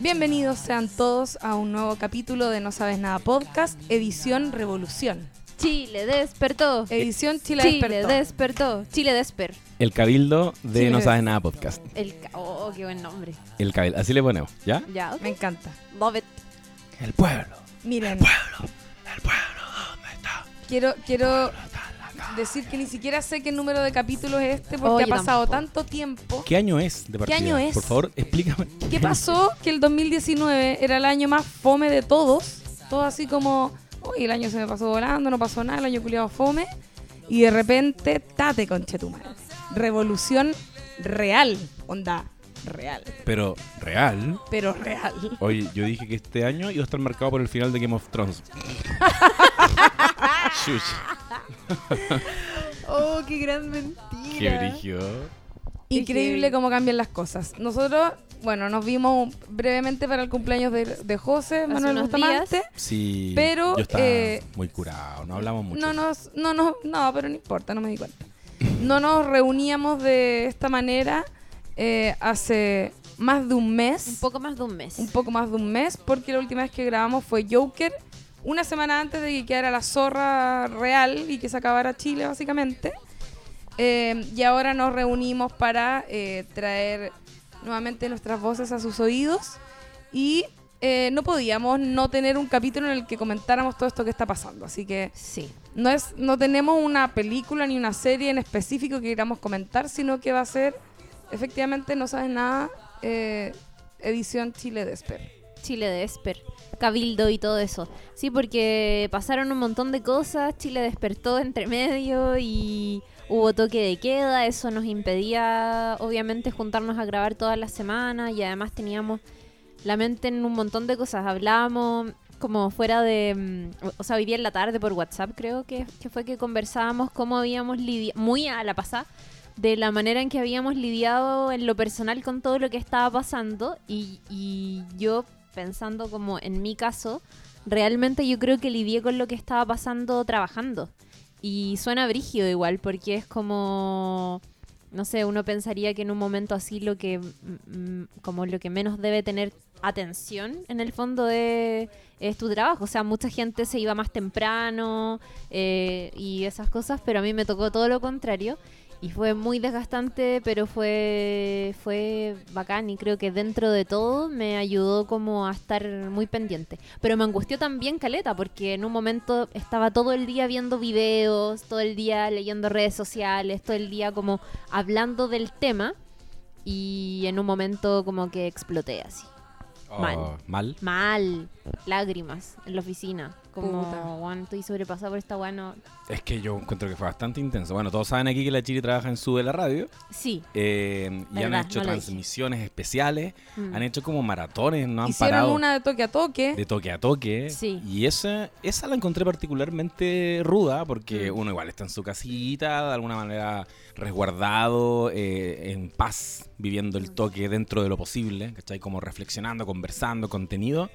Bienvenidos sean todos a un nuevo capítulo de No Sabes Nada Podcast, edición Revolución. Chile despertó. Edición Chile, Chile despertó. despertó. Chile desper. El Cabildo de No es. Sabes Nada Podcast. El ca- oh, qué buen nombre. El Cabildo, así le ponemos, ¿ya? Ya. Me encanta. Love it. El pueblo. Miren, El pueblo, ¿dónde está? Quiero, quiero ¿Dónde está la ca- decir que ni siquiera sé qué número de capítulos es este porque ha pasado tampoco. tanto tiempo. ¿Qué año es de partida? año es? Por favor, explícame. ¿Qué pasó? Que el 2019 era el año más fome de todos. Todo así como, uy, el año se me pasó volando, no pasó nada, el año culiado fome. Y de repente, tate conche tu madre. Revolución real, onda, real, Pero, ¿real? pero real. Oye, yo dije que este año iba a estar marcado por el final de Game of Thrones. Shush. Oh, qué gran mentira. Qué brillo. Increíble cómo cambian las cosas. Nosotros, bueno, nos vimos brevemente para el cumpleaños de, de José, Manuel Bustamante. Sí. Pero, Yo estaba eh, muy curado, no hablamos mucho. No nos, no nos, no, pero no importa, no me di cuenta. No nos reuníamos de esta manera eh, hace más de un mes, Un poco más de un mes. un poco más de un mes, porque la última vez que grabamos fue Joker, una semana antes de que quedara la zorra real y que se acabara Chile, básicamente. Eh, y ahora nos reunimos para eh, traer nuevamente nuestras voces a sus oídos y eh, no podíamos no tener un capítulo en el que comentáramos todo esto que está pasando. Así que Sí. no es no tenemos una película ni una serie en específico que queramos comentar, sino que va a ser efectivamente no sabes nada eh, edición Chile Desper. Chile desper. Cabildo y todo eso. Sí, porque pasaron un montón de cosas. Chile despertó entre medio y hubo toque de queda. Eso nos impedía, obviamente, juntarnos a grabar todas las semanas. Y además teníamos la mente en un montón de cosas. Hablábamos como fuera de... mm, O sea, hoy día en la tarde por WhatsApp creo que, fue que conversábamos cómo habíamos lidiado, muy a la pasada, de la manera en que habíamos lidiado en lo personal con todo lo que estaba pasando. Y yo pensando como en mi caso, realmente yo creo que lidié con lo que estaba pasando trabajando. Y suena brígido igual, porque es como no sé, uno pensaría que en un momento así lo que como lo que menos debe tener atención en el fondo es, es tu trabajo. O sea, mucha gente se iba más temprano eh, y esas cosas, pero a mí me tocó todo lo contrario. Y fue muy desgastante, pero fue, fue bacán y creo que dentro de todo me ayudó como a estar muy pendiente. Pero me angustió también Caleta, porque en un momento estaba todo el día viendo videos, todo el día leyendo redes sociales, todo el día como hablando del tema y en un momento como que exploté así. Mal. Oh, ¿Mal? Mal, lágrimas en la oficina. Como, Puta. "Juan, estoy sobrepasada por esta bueno Es que yo encuentro que fue bastante intenso. Bueno, todos saben aquí que la Chiri trabaja en Sube la Radio. Sí. eh, y han hecho no transmisiones especiales. Mm. Han hecho como maratones, no han Hicieron parado. una de toque a toque. de toque a toque. Sí. Y esa, esa la encontré particularmente ruda porque Mm. uno igual está en su casita, de alguna manera resguardado, eh, en paz, viviendo el toque dentro de lo posible, ¿cachai? Como reflexionando, conversando, contenido.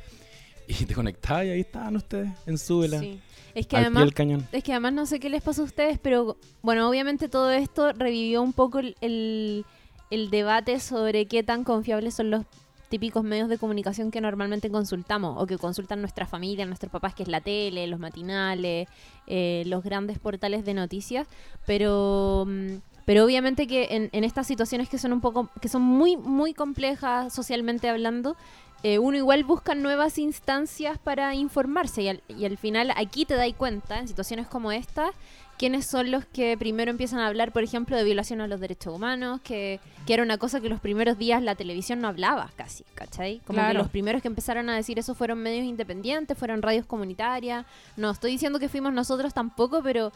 Y te conectabas y ahí estaban ustedes en Súbela, Sí. Es que al además pie del cañón. Es que además no sé qué les pasó a ustedes, pero bueno, obviamente todo esto revivió un poco el, el- el debate sobre qué tan confiables son los típicos medios de comunicación que normalmente consultamos o que consultan nuestra familia, nuestros papás, que es la tele, los matinales, eh, los grandes portales de noticias, pero... mm, Pero obviamente que en, en estas situaciones que son un poco, que son muy, muy complejas socialmente hablando, eh, uno igual busca nuevas instancias para informarse y al, y al final aquí te das cuenta, en situaciones como esta, quiénes son los que primero empiezan a hablar, por ejemplo, de violación a los derechos humanos, que, que era una cosa que los primeros días la televisión no hablaba casi, ¿cachai? Como que los primeros que empezaron a decir eso fueron medios independientes, fueron radios comunitarias. No estoy diciendo que fuimos nosotros tampoco, pero...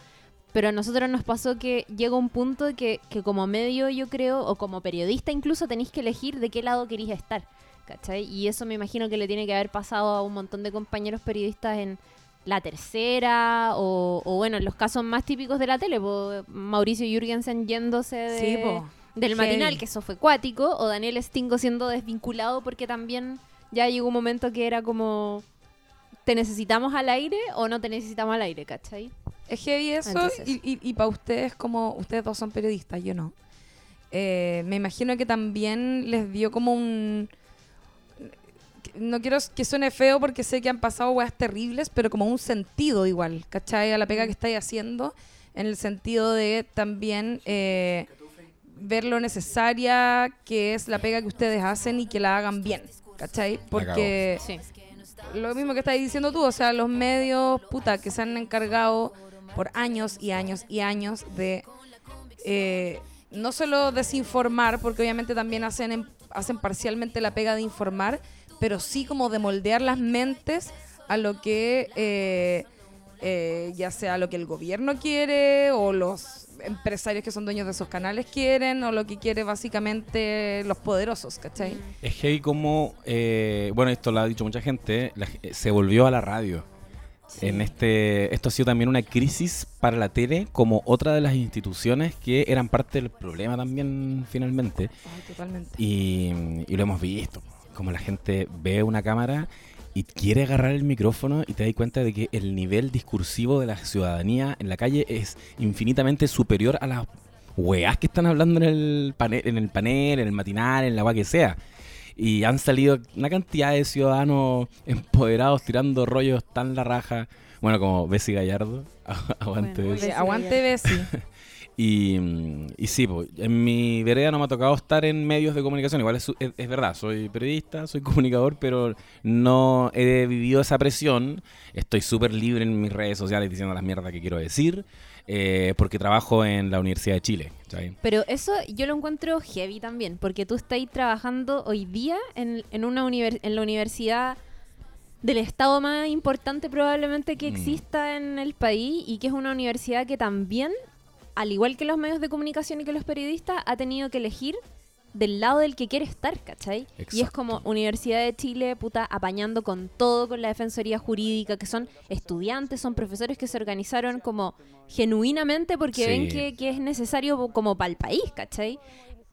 Pero a nosotros nos pasó que llega un punto que, que como medio, yo creo, o como periodista incluso, tenéis que elegir de qué lado queréis estar. ¿Cachai? Y eso me imagino que le tiene que haber pasado a un montón de compañeros periodistas en La Tercera o, o bueno, en los casos más típicos de la tele, po, Mauricio Jürgensen yéndose de, Sí, po. del matinal, que eso fue cuático, o Daniel Stingo siendo desvinculado porque también ya llegó un momento que era como, ¿te necesitamos al aire o no te necesitamos al aire? ¿Cachai? Es heavy eso Entonces- y, y, y para ustedes como ustedes dos son periodistas, yo no. Eh, me imagino que también les dio como un... No quiero que suene feo porque sé que han pasado weas terribles, pero como un sentido igual, ¿cachai? A la pega que estáis haciendo, en el sentido de también eh, ver lo necesaria que es la pega que ustedes hacen y que la hagan bien, ¿cachai? Porque Sí. lo mismo que estás diciendo tú, o sea, los medios, puta, que se han encargado por años y años y años de eh, no solo desinformar, porque obviamente también hacen, en- hacen parcialmente la pega de informar, pero sí como de moldear las mentes a lo que, eh, eh, ya sea lo que el gobierno quiere o los empresarios que son dueños de esos canales quieren o lo que quiere básicamente los poderosos, ¿cachai? Es heavy como, eh, bueno, esto lo ha dicho mucha gente, la se volvió a la radio. En este, esto ha sido también una crisis para la tele, como otra de las instituciones que eran parte del problema también finalmente. Ay, totalmente. Y, y lo hemos visto, como la gente ve una cámara y quiere agarrar el micrófono y te das cuenta de que el nivel discursivo de la ciudadanía en la calle es infinitamente superior a las weas que están hablando en el panel, en el panel, en el matinal, en la wea que sea. Y han salido una cantidad de ciudadanos empoderados tirando rollos tan la raja. Bueno, como Bessie Gallardo. Aguante Bueno, Bessie. Be- Aguante Bessie. Y, y sí, po, en mi vereda no me ha tocado estar en medios de comunicación. Igual es, es- es verdad, soy periodista, soy comunicador, pero no he vivido esa presión. Estoy súper libre en mis redes sociales diciendo las mierdas que quiero decir, eh, porque trabajo en la Universidad de Chile. Pero eso yo lo encuentro heavy también, porque tú estás trabajando hoy día en, en una en la universidad del estado más importante probablemente que Mm. exista en el país y que es una universidad que también, al igual que los medios de comunicación y que los periodistas, ha tenido que elegir del lado del que quiere estar, ¿cachai? Y es como Universidad de Chile, puta, apañando con todo, con la defensoría jurídica, que son estudiantes, son profesores que se organizaron como genuinamente porque Sí. ven que, que es necesario como para el país, ¿cachai?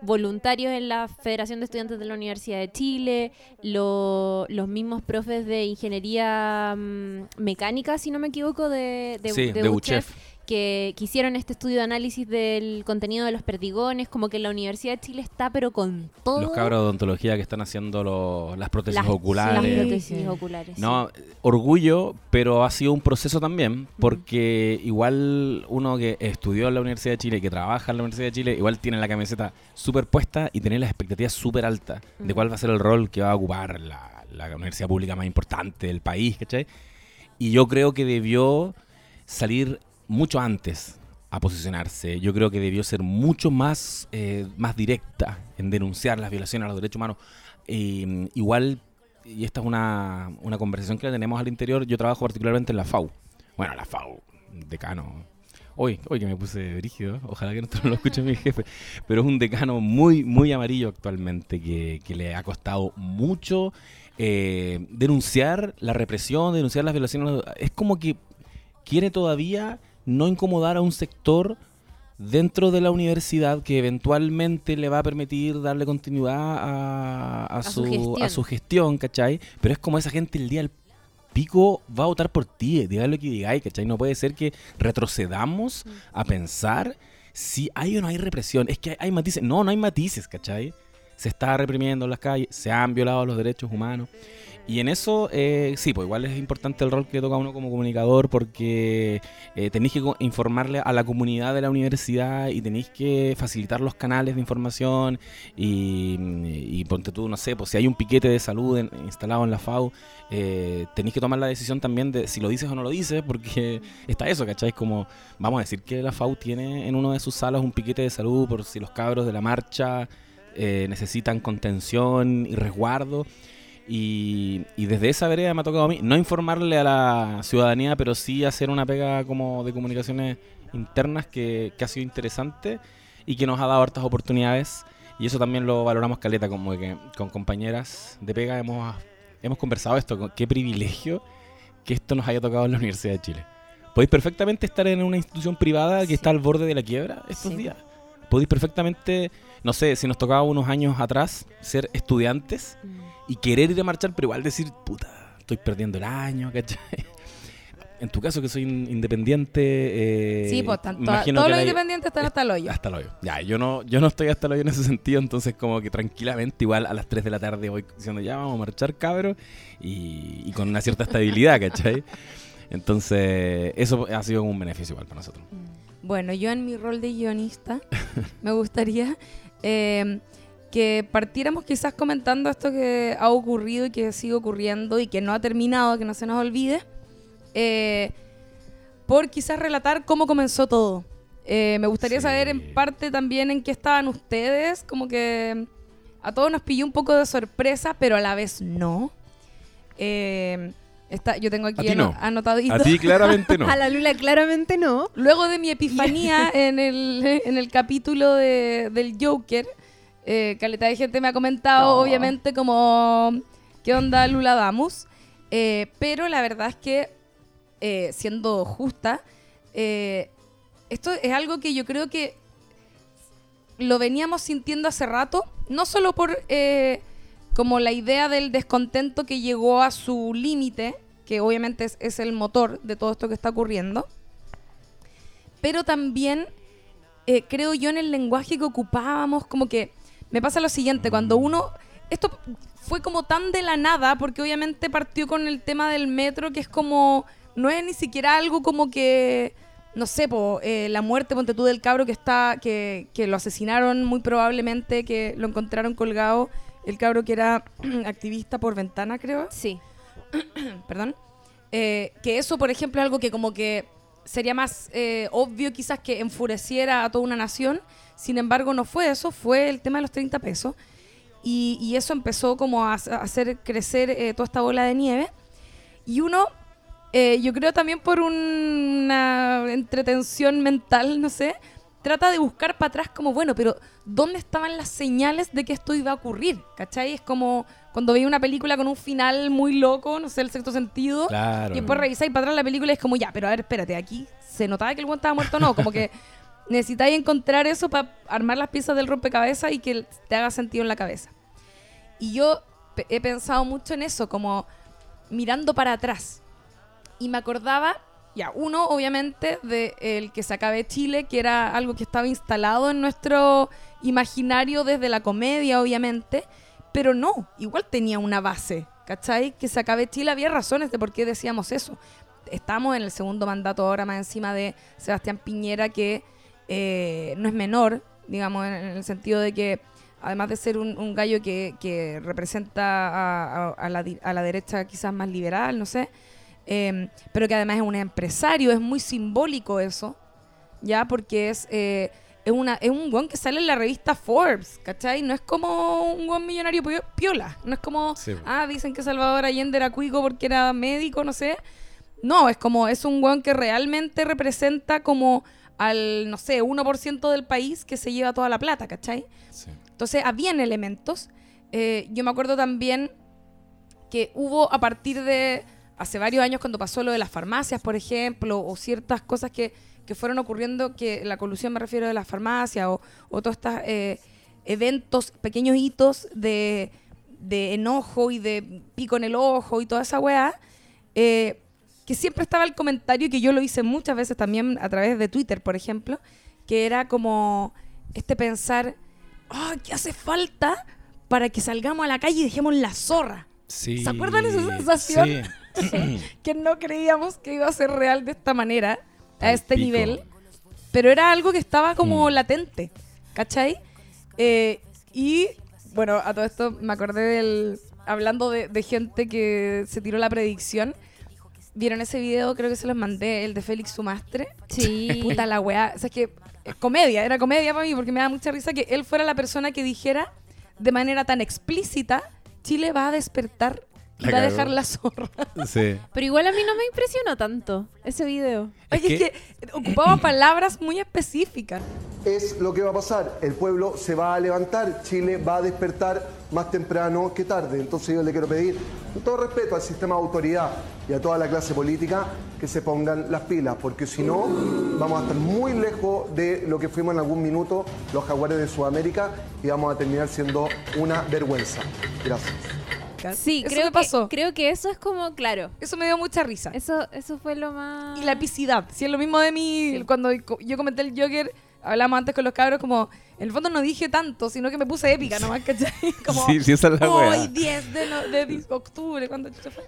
Voluntarios en la Federación de Estudiantes de la Universidad de Chile, lo- los mismos profes de ingeniería mm, mecánica, si no me equivoco, de, de, Sí, de de UCHEF, UCHEF. Que, que hicieron este estudio de análisis del contenido de los perdigones, como que la Universidad de Chile está pero con todo. Los cabros de odontología que están haciendo lo- las prótesis las, oculares. las prótesis Sí. oculares. No, orgullo, pero ha sido un proceso también, porque igual uno que estudió en la Universidad de Chile, que trabaja en la Universidad de Chile, igual tiene la camiseta súper puesta y tiene las expectativas súper altas de cuál va a ser el rol que va a ocupar la, la universidad pública más importante del país, ¿cachai? Y yo creo que debió salir mucho antes a posicionarse. Yo creo que debió ser mucho más, eh, más directa en denunciar las violaciones a los derechos humanos. Eh, igual, y esta es una, una conversación que la tenemos al interior, yo trabajo particularmente en la FAU. Bueno, la FAU, decano. Hoy, hoy que me puse brígido, ojalá que no lo escuche mi jefe, pero es un decano muy, muy amarillo actualmente, que, que le ha costado mucho eh, denunciar la represión, denunciar las violaciones. Es como que quiere todavía no incomodar a un sector dentro de la universidad que eventualmente le va a permitir darle continuidad a, a su su, gestión. a su gestión, ¿cachai? Pero es como esa gente el día del pico va a votar por ti, digan lo que digáis, ¿cachai? No puede ser que retrocedamos a pensar si hay o no hay represión. Es que hay, hay matices. No, no hay matices, ¿cachai? Se está reprimiendo en las calles, se han violado los derechos humanos. Y en eso, eh, sí, pues igual es importante el rol que toca uno como comunicador porque eh, tenéis que informarle a la comunidad de la universidad y tenéis que facilitar los canales de información y, y ponte tú, no sé, pues si hay un piquete de salud instalado en la FAU, eh, tenéis que tomar la decisión también de si lo dices o no lo dices porque está eso, ¿cachai? Es como, vamos a decir que la FAU tiene en una de sus salas un piquete de salud por si los cabros de la marcha eh, necesitan contención y resguardo. Y, y desde esa vereda me ha tocado a mí no informarle a la ciudadanía, pero sí hacer una pega como de comunicaciones internas que, que ha sido interesante y que nos ha dado hartas oportunidades. Y eso también lo valoramos caleta, como que con compañeras de pega hemos, hemos conversado esto, qué privilegio que esto nos haya tocado en la Universidad de Chile. Podéis perfectamente estar en una institución privada que está al borde de la quiebra estos Sí. días. Podéis perfectamente, no sé, si nos tocaba unos años atrás ser estudiantes Mm. Y querer ir a marchar, pero igual decir, puta, estoy perdiendo el año, ¿cachai? en tu caso que soy in- independiente, eh, sí, pues tanto, todos los independientes están hasta el hoyo. Hasta el hoyo. Ya, yo no, yo no estoy hasta el hoyo en ese sentido, entonces como que tranquilamente, igual a las 3 de la tarde voy diciendo ya vamos a marchar, cabros, y, y con una cierta estabilidad, ¿cachai? Entonces, eso ha sido un beneficio igual para nosotros. Bueno, yo en mi rol de guionista me gustaría eh, que partiéramos quizás comentando esto que ha ocurrido y que sigue ocurriendo y que no ha terminado, que no se nos olvide, eh, por quizás relatar cómo comenzó todo. Eh, me gustaría Sí. saber en parte también en qué estaban ustedes, como que a todos nos pilló un poco de sorpresa, pero a la vez no. Eh, está, yo tengo aquí A ti ano- no. anotadito. A ti claramente no. A la Lula claramente no. Luego de mi epifanía en el, en el capítulo de- del Joker, eh, caleta de gente me ha comentado, No. obviamente, como, ¿qué onda Lula Damus? Eh, pero la verdad es que, eh, siendo justa, esto es algo que yo creo que lo veníamos sintiendo hace rato, no solo por como la idea del descontento que llegó a su límite, que obviamente es, es el motor de todo esto que está ocurriendo, pero también eh, creo yo en el lenguaje que ocupábamos, como que me pasa lo siguiente, cuando uno, esto fue como tan de la nada, porque obviamente partió con el tema del metro, que es como, no es ni siquiera algo como que, no sé, po, eh, la muerte, ponte tú, del cabro que está, que, que lo asesinaron muy probablemente, que lo encontraron colgado, el cabro que era activista por ventana, creo Sí. perdón, eh, que eso, por ejemplo, es algo que como que sería más eh, obvio quizás que enfureciera a toda una nación, sin embargo no fue eso, fue el tema de los 30 pesos, y, y eso empezó como a, a hacer crecer eh, toda esta bola de nieve, y uno, eh, yo creo también por una entretención mental, no sé, trata de buscar para atrás como, bueno, pero ¿dónde estaban las señales de que esto iba a ocurrir? ¿Cachai? Es como cuando veía una película con un final muy loco, no sé, el sexto sentido, Claro. y después revisáis para atrás la película y es como, ya, pero a ver, espérate, aquí se notaba que el buen estaba muerto o no, como que necesitáis encontrar eso para armar las piezas del rompecabezas y que te haga sentido en la cabeza. Y yo he pensado mucho en eso, como mirando para atrás. Y me acordaba, ya, uno, obviamente, de el que se acabe Chile, que era algo que estaba instalado en nuestro imaginario desde la comedia, obviamente, pero no, igual tenía una base, ¿cachai? Que se acabe Chile, había razones de por qué decíamos eso. Estamos en el segundo mandato ahora más encima de Sebastián Piñera, que eh, no es menor, digamos, en, en el sentido de que además de ser un, un gallo que, que representa a, a- a la, a la derecha quizás más liberal, no sé, eh, pero que además es un empresario, es muy simbólico eso, ¿ya? Porque es, eh, es, una, es un guan que sale en la revista Forbes, ¿cachai? No es como un guan millonario pio- piola, no es como, Sí. ah, dicen que Salvador Allende era cuico porque era médico, no sé. No, es como, es un guan que realmente representa como al, no sé, 1% del país que se lleva toda la plata, ¿cachai? Sí. Entonces, habían elementos. Eh, yo me acuerdo también que hubo a partir de hace varios años cuando pasó lo de las farmacias, por ejemplo, o ciertas cosas que, que fueron ocurriendo, que la colusión me refiero de las farmacias, o, o todos estos eh, eventos, pequeños hitos de, de enojo y de pico en el ojo y toda esa weá, eh, que siempre estaba el comentario, que yo lo hice muchas veces también a través de Twitter, por ejemplo, que era como este pensar, ah, ¿qué hace falta para que salgamos a la calle y dejemos la zorra? Sí. ¿Se acuerdan esa sensación? Sí. que no creíamos que iba a ser real de esta manera, a este pico. nivel, pero era algo que estaba como Mm. latente, ¿cachai? Eh, y bueno, a todo esto me acordé del. Hablando de, de gente que se tiró la predicción. ¿Vieron ese video? Creo que se los mandé, el de Félix Sumastre. Sí. Puta la weá. O sea, es que es comedia, era comedia para mí porque me da mucha risa que él fuera la persona que dijera de manera tan explícita: Chile va a despertar La va a dejar la zorra. Sí. Pero igual a mí no me impresionó tanto ese video. Es Oye, es que, ocupaba palabras muy específicas. es lo que va a pasar. El pueblo se va a levantar, Chile va a despertar más temprano que tarde. Entonces yo le quiero pedir, con todo respeto al sistema de autoridad y a toda la clase política, que se pongan las pilas, porque si no, vamos a estar muy lejos de lo que fuimos en algún minuto los jaguares de Sudamérica y vamos a terminar siendo una vergüenza. Gracias. Podcast. Sí, eso creo me pasó. Que, creo que eso es como, claro. Eso me dio mucha risa. Eso, eso fue lo más. Y la epicidad. Si es lo mismo de mí, Sí. cuando yo comenté el Joker, hablamos antes con los cabros, como, en el fondo no dije tanto, sino que me puse épica nomás, ¿cachai? Como, Sí, sí, esa es la hoy weá. 10 de, no- de octubre, ¿cuándo chucha fue?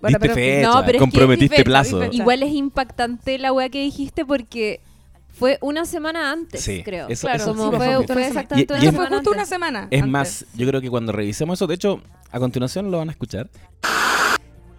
Diste en fin. fecha, no, pero es que comprometiste fecha, plazo. Igual es impactante la weá que dijiste porque fue una semana antes, Sí, creo. eso- Claro, eso Como sí, fue, semana. exactamente Y- una y Eso fue semana justo una semana. Es antes. más, yo creo que cuando revisemos eso, de hecho, a continuación lo van a escuchar.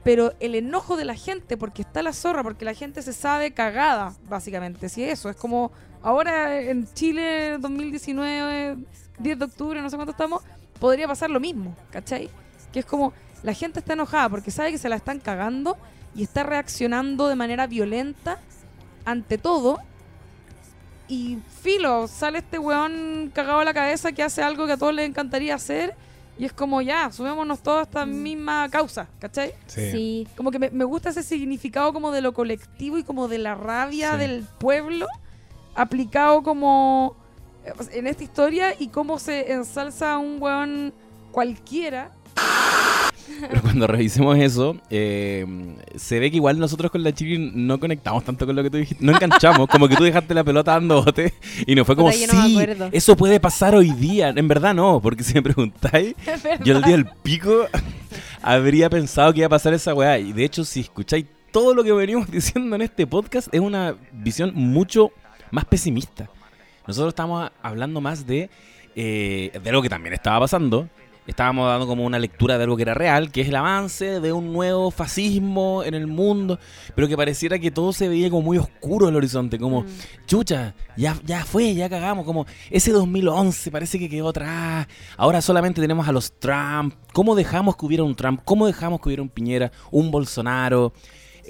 Pero el enojo de la gente, porque está la zorra, porque la gente se sabe cagada, básicamente. Si eso, es como ahora en Chile 2019, 10 de octubre, no sé cuánto estamos, podría pasar lo mismo, ¿cachai? Que es como la gente está enojada porque sabe que se la están cagando y está reaccionando de manera violenta ante todo. Y filo, sale este weón cagado a la cabeza que hace algo que a todos les encantaría hacer. Y es como ya, subémonos todos a esta misma causa, ¿cachai? Sí. Como que me, me gusta ese significado como de lo colectivo y como de la rabia Sí. del pueblo aplicado como eh, en esta historia y cómo se ensalza a un weón cualquiera. Pero cuando revisemos eso, eh, se ve que igual nosotros con la chiqui no conectamos tanto con lo que tú dijiste. No enganchamos, como que tú dejaste la pelota dando bote y nos fue como, no sí, acuerdo". eso puede pasar hoy día. En verdad no, porque si me preguntáis, yo el día del pico habría pensado que iba a pasar esa weá. Y de hecho, si escucháis todo lo que venimos diciendo en este podcast, es una visión mucho más pesimista. Nosotros estamos hablando más de, eh, de algo que también estaba pasando. Estábamos dando como una lectura de algo que era real, que es el avance de un nuevo fascismo en el mundo, pero que pareciera que todo se veía como muy oscuro en el horizonte, como, Mm. chucha, ya, ya fue, ya cagamos, como ese 2011 parece que quedó atrás, ahora solamente tenemos a los Trump, ¿cómo dejamos que hubiera un Trump? ¿Cómo dejamos que hubiera un Piñera, un Bolsonaro?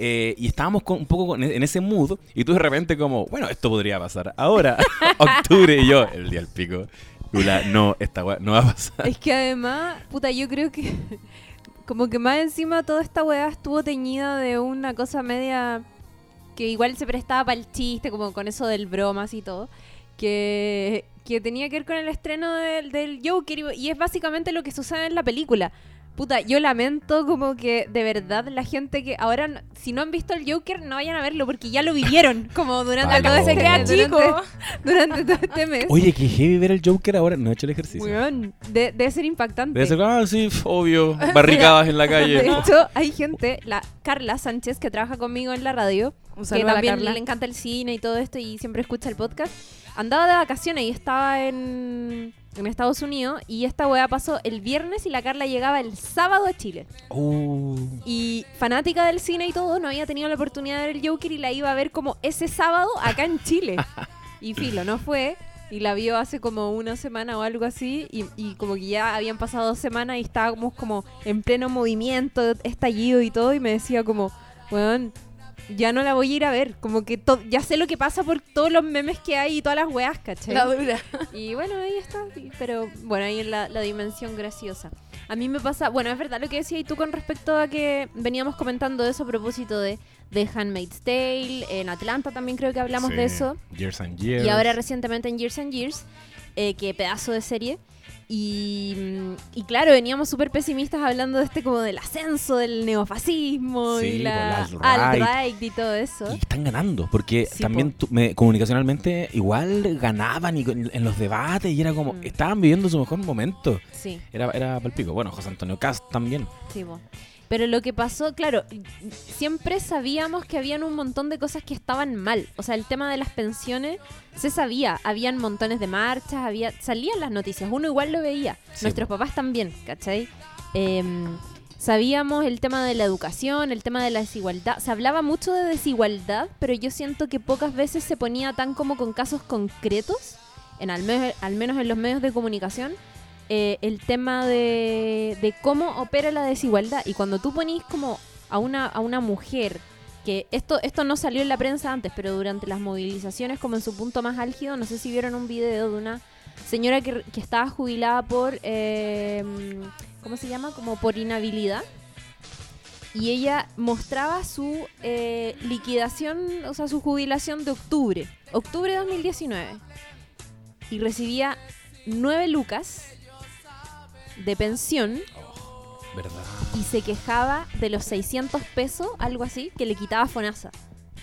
Eh, y estábamos con- un poco en ese mood, y tú de repente como, bueno, esto podría pasar ahora, octubre, y yo, el día del pico, Lula, no, esta weá no va a pasar. Es que además, puta, yo creo que como que más encima toda esta weá estuvo teñida de una cosa media que igual se prestaba para el chiste, como con eso del bromas y todo, que, que tenía que ver con el estreno del, del Joker y, y es básicamente lo que sucede en la película. Puta, yo lamento como que de verdad la gente que ahora, si no han visto el Joker, no vayan a verlo porque ya lo vivieron como durante Vale. todo se este crea durante- chico. Durante todo este mes. Oye, que heavy ver el Joker ahora, no he hecho el ejercicio. Weón, de- debe ser impactante. Debe ser, ah, sí, obvio, barricadas en la De calle. hecho, hay gente, la Carla Sánchez, que trabaja conmigo en la radio, Un que saludo a la también Carla. le encanta el cine y todo esto y siempre escucha el podcast. Andaba de vacaciones y estaba en, en Estados Unidos y esta weá pasó el viernes y la Carla llegaba el sábado a Chile. Uh, Y fanática del cine y todo, no había tenido la oportunidad de ver el Joker y la iba a ver como ese sábado acá en Chile. y filo, no fue. Y la vio hace como una semana o algo así. Y, y como que ya habían pasado dos semanas y estábamos como en pleno movimiento, estallido y todo. Y me decía como, weón, ya no la voy a ir a ver. Como que to- ya sé lo que pasa por todos los memes que hay y todas las weas, ¿cachai? La dura. Y bueno, ahí está. Pero bueno, ahí en la, la dimensión graciosa. A mí me pasa, bueno, es verdad lo que decías tú con respecto a que veníamos comentando de eso a propósito de, de Handmaid's Tale. En Atlanta también creo que hablamos sí, de eso. Years and Years. Y ahora recientemente en Years and Years, eh, que pedazo de serie. Y, mm, y claro, veníamos súper pesimistas hablando de este como del ascenso del neofascismo Sí, y la la alt-right. y todo eso. Y están ganando, porque Sí, también po. tu- me- comunicacionalmente igual ganaban y en los debates y era como, Mm. estaban viviendo su mejor momento. Sí. Era, era palpico. Bueno, José Antonio Cast también. Sí, po. Pero lo que pasó, claro, siempre sabíamos que habían un montón de cosas que estaban mal. O sea, el tema de las pensiones se sabía. Habían montones de marchas, había salían las noticias. Uno igual lo veía. Sí, Nuestros papás también, ¿cachai? Em, sabíamos el tema de la educación, el tema de la desigualdad. Se hablaba mucho de desigualdad, pero yo siento que pocas veces se ponía tan como con casos concretos, en al, me- al menos en los medios de comunicación, eh, el tema de, de cómo opera la desigualdad. Y cuando tú ponís como a una, a una mujer, que esto, esto no salió en la prensa antes, pero durante las movilizaciones, como en su punto más álgido, no sé si vieron un video de una señora que, que estaba jubilada por, eh, ¿cómo se llama? Como por inhabilidad. Y ella mostraba su eh, liquidación, o sea, su jubilación de octubre, octubre de 2019. Y recibía 9 lucas de pensión ¿Verdad? y se quejaba de los 600 pesos, algo así, que le quitaba Fonasa.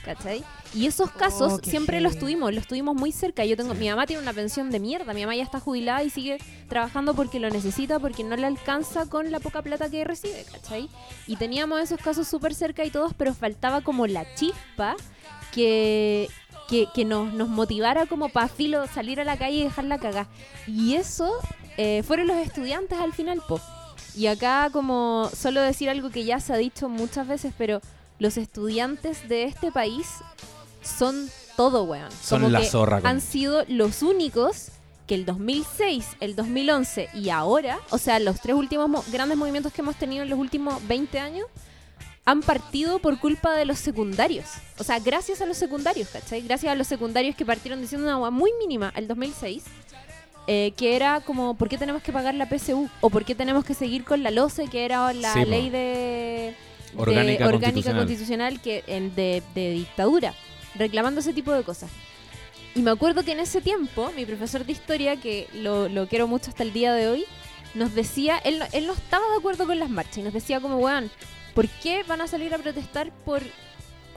¿Cachai? Y esos casos Oh, siempre los tuvimos, los tuvimos muy cerca. Yo tengo, Sí. mi mamá tiene una pensión de mierda, mi mamá ya está jubilada y sigue trabajando porque lo necesita, porque no le alcanza con la poca plata que recibe, ¿cachai? Y teníamos esos casos súper cerca y todos, pero faltaba como la chispa que, que, que nos, nos motivara como para filo salir a la calle y dejarla cagar. Y eso eh, fueron los estudiantes al final, po. Y acá como solo decir algo que ya se ha dicho muchas veces, pero los estudiantes de este país son todo, weón. Son Como la que zorra Han sido los únicos que el 2006, el 2011 y ahora, o sea, los tres últimos mo- grandes movimientos que hemos tenido en los últimos 20 años, han partido por culpa de los secundarios. O sea, gracias a los secundarios, ¿cachai? Gracias a los secundarios que partieron diciendo una agua muy mínima el 2006, eh, que era como, ¿por qué tenemos que pagar la PSU? ¿O por qué tenemos que seguir con la LOCE, que era la Sí, ley de, de Orgánica constitucional. constitucional que, en- de, de dictadura? Reclamando ese tipo de cosas. Y me acuerdo que en ese tiempo, mi profesor de historia, que lo, lo quiero mucho hasta el día de hoy, nos decía, él, no- él no estaba de acuerdo con las marchas y nos decía como, weón, ¿por qué van a salir a protestar por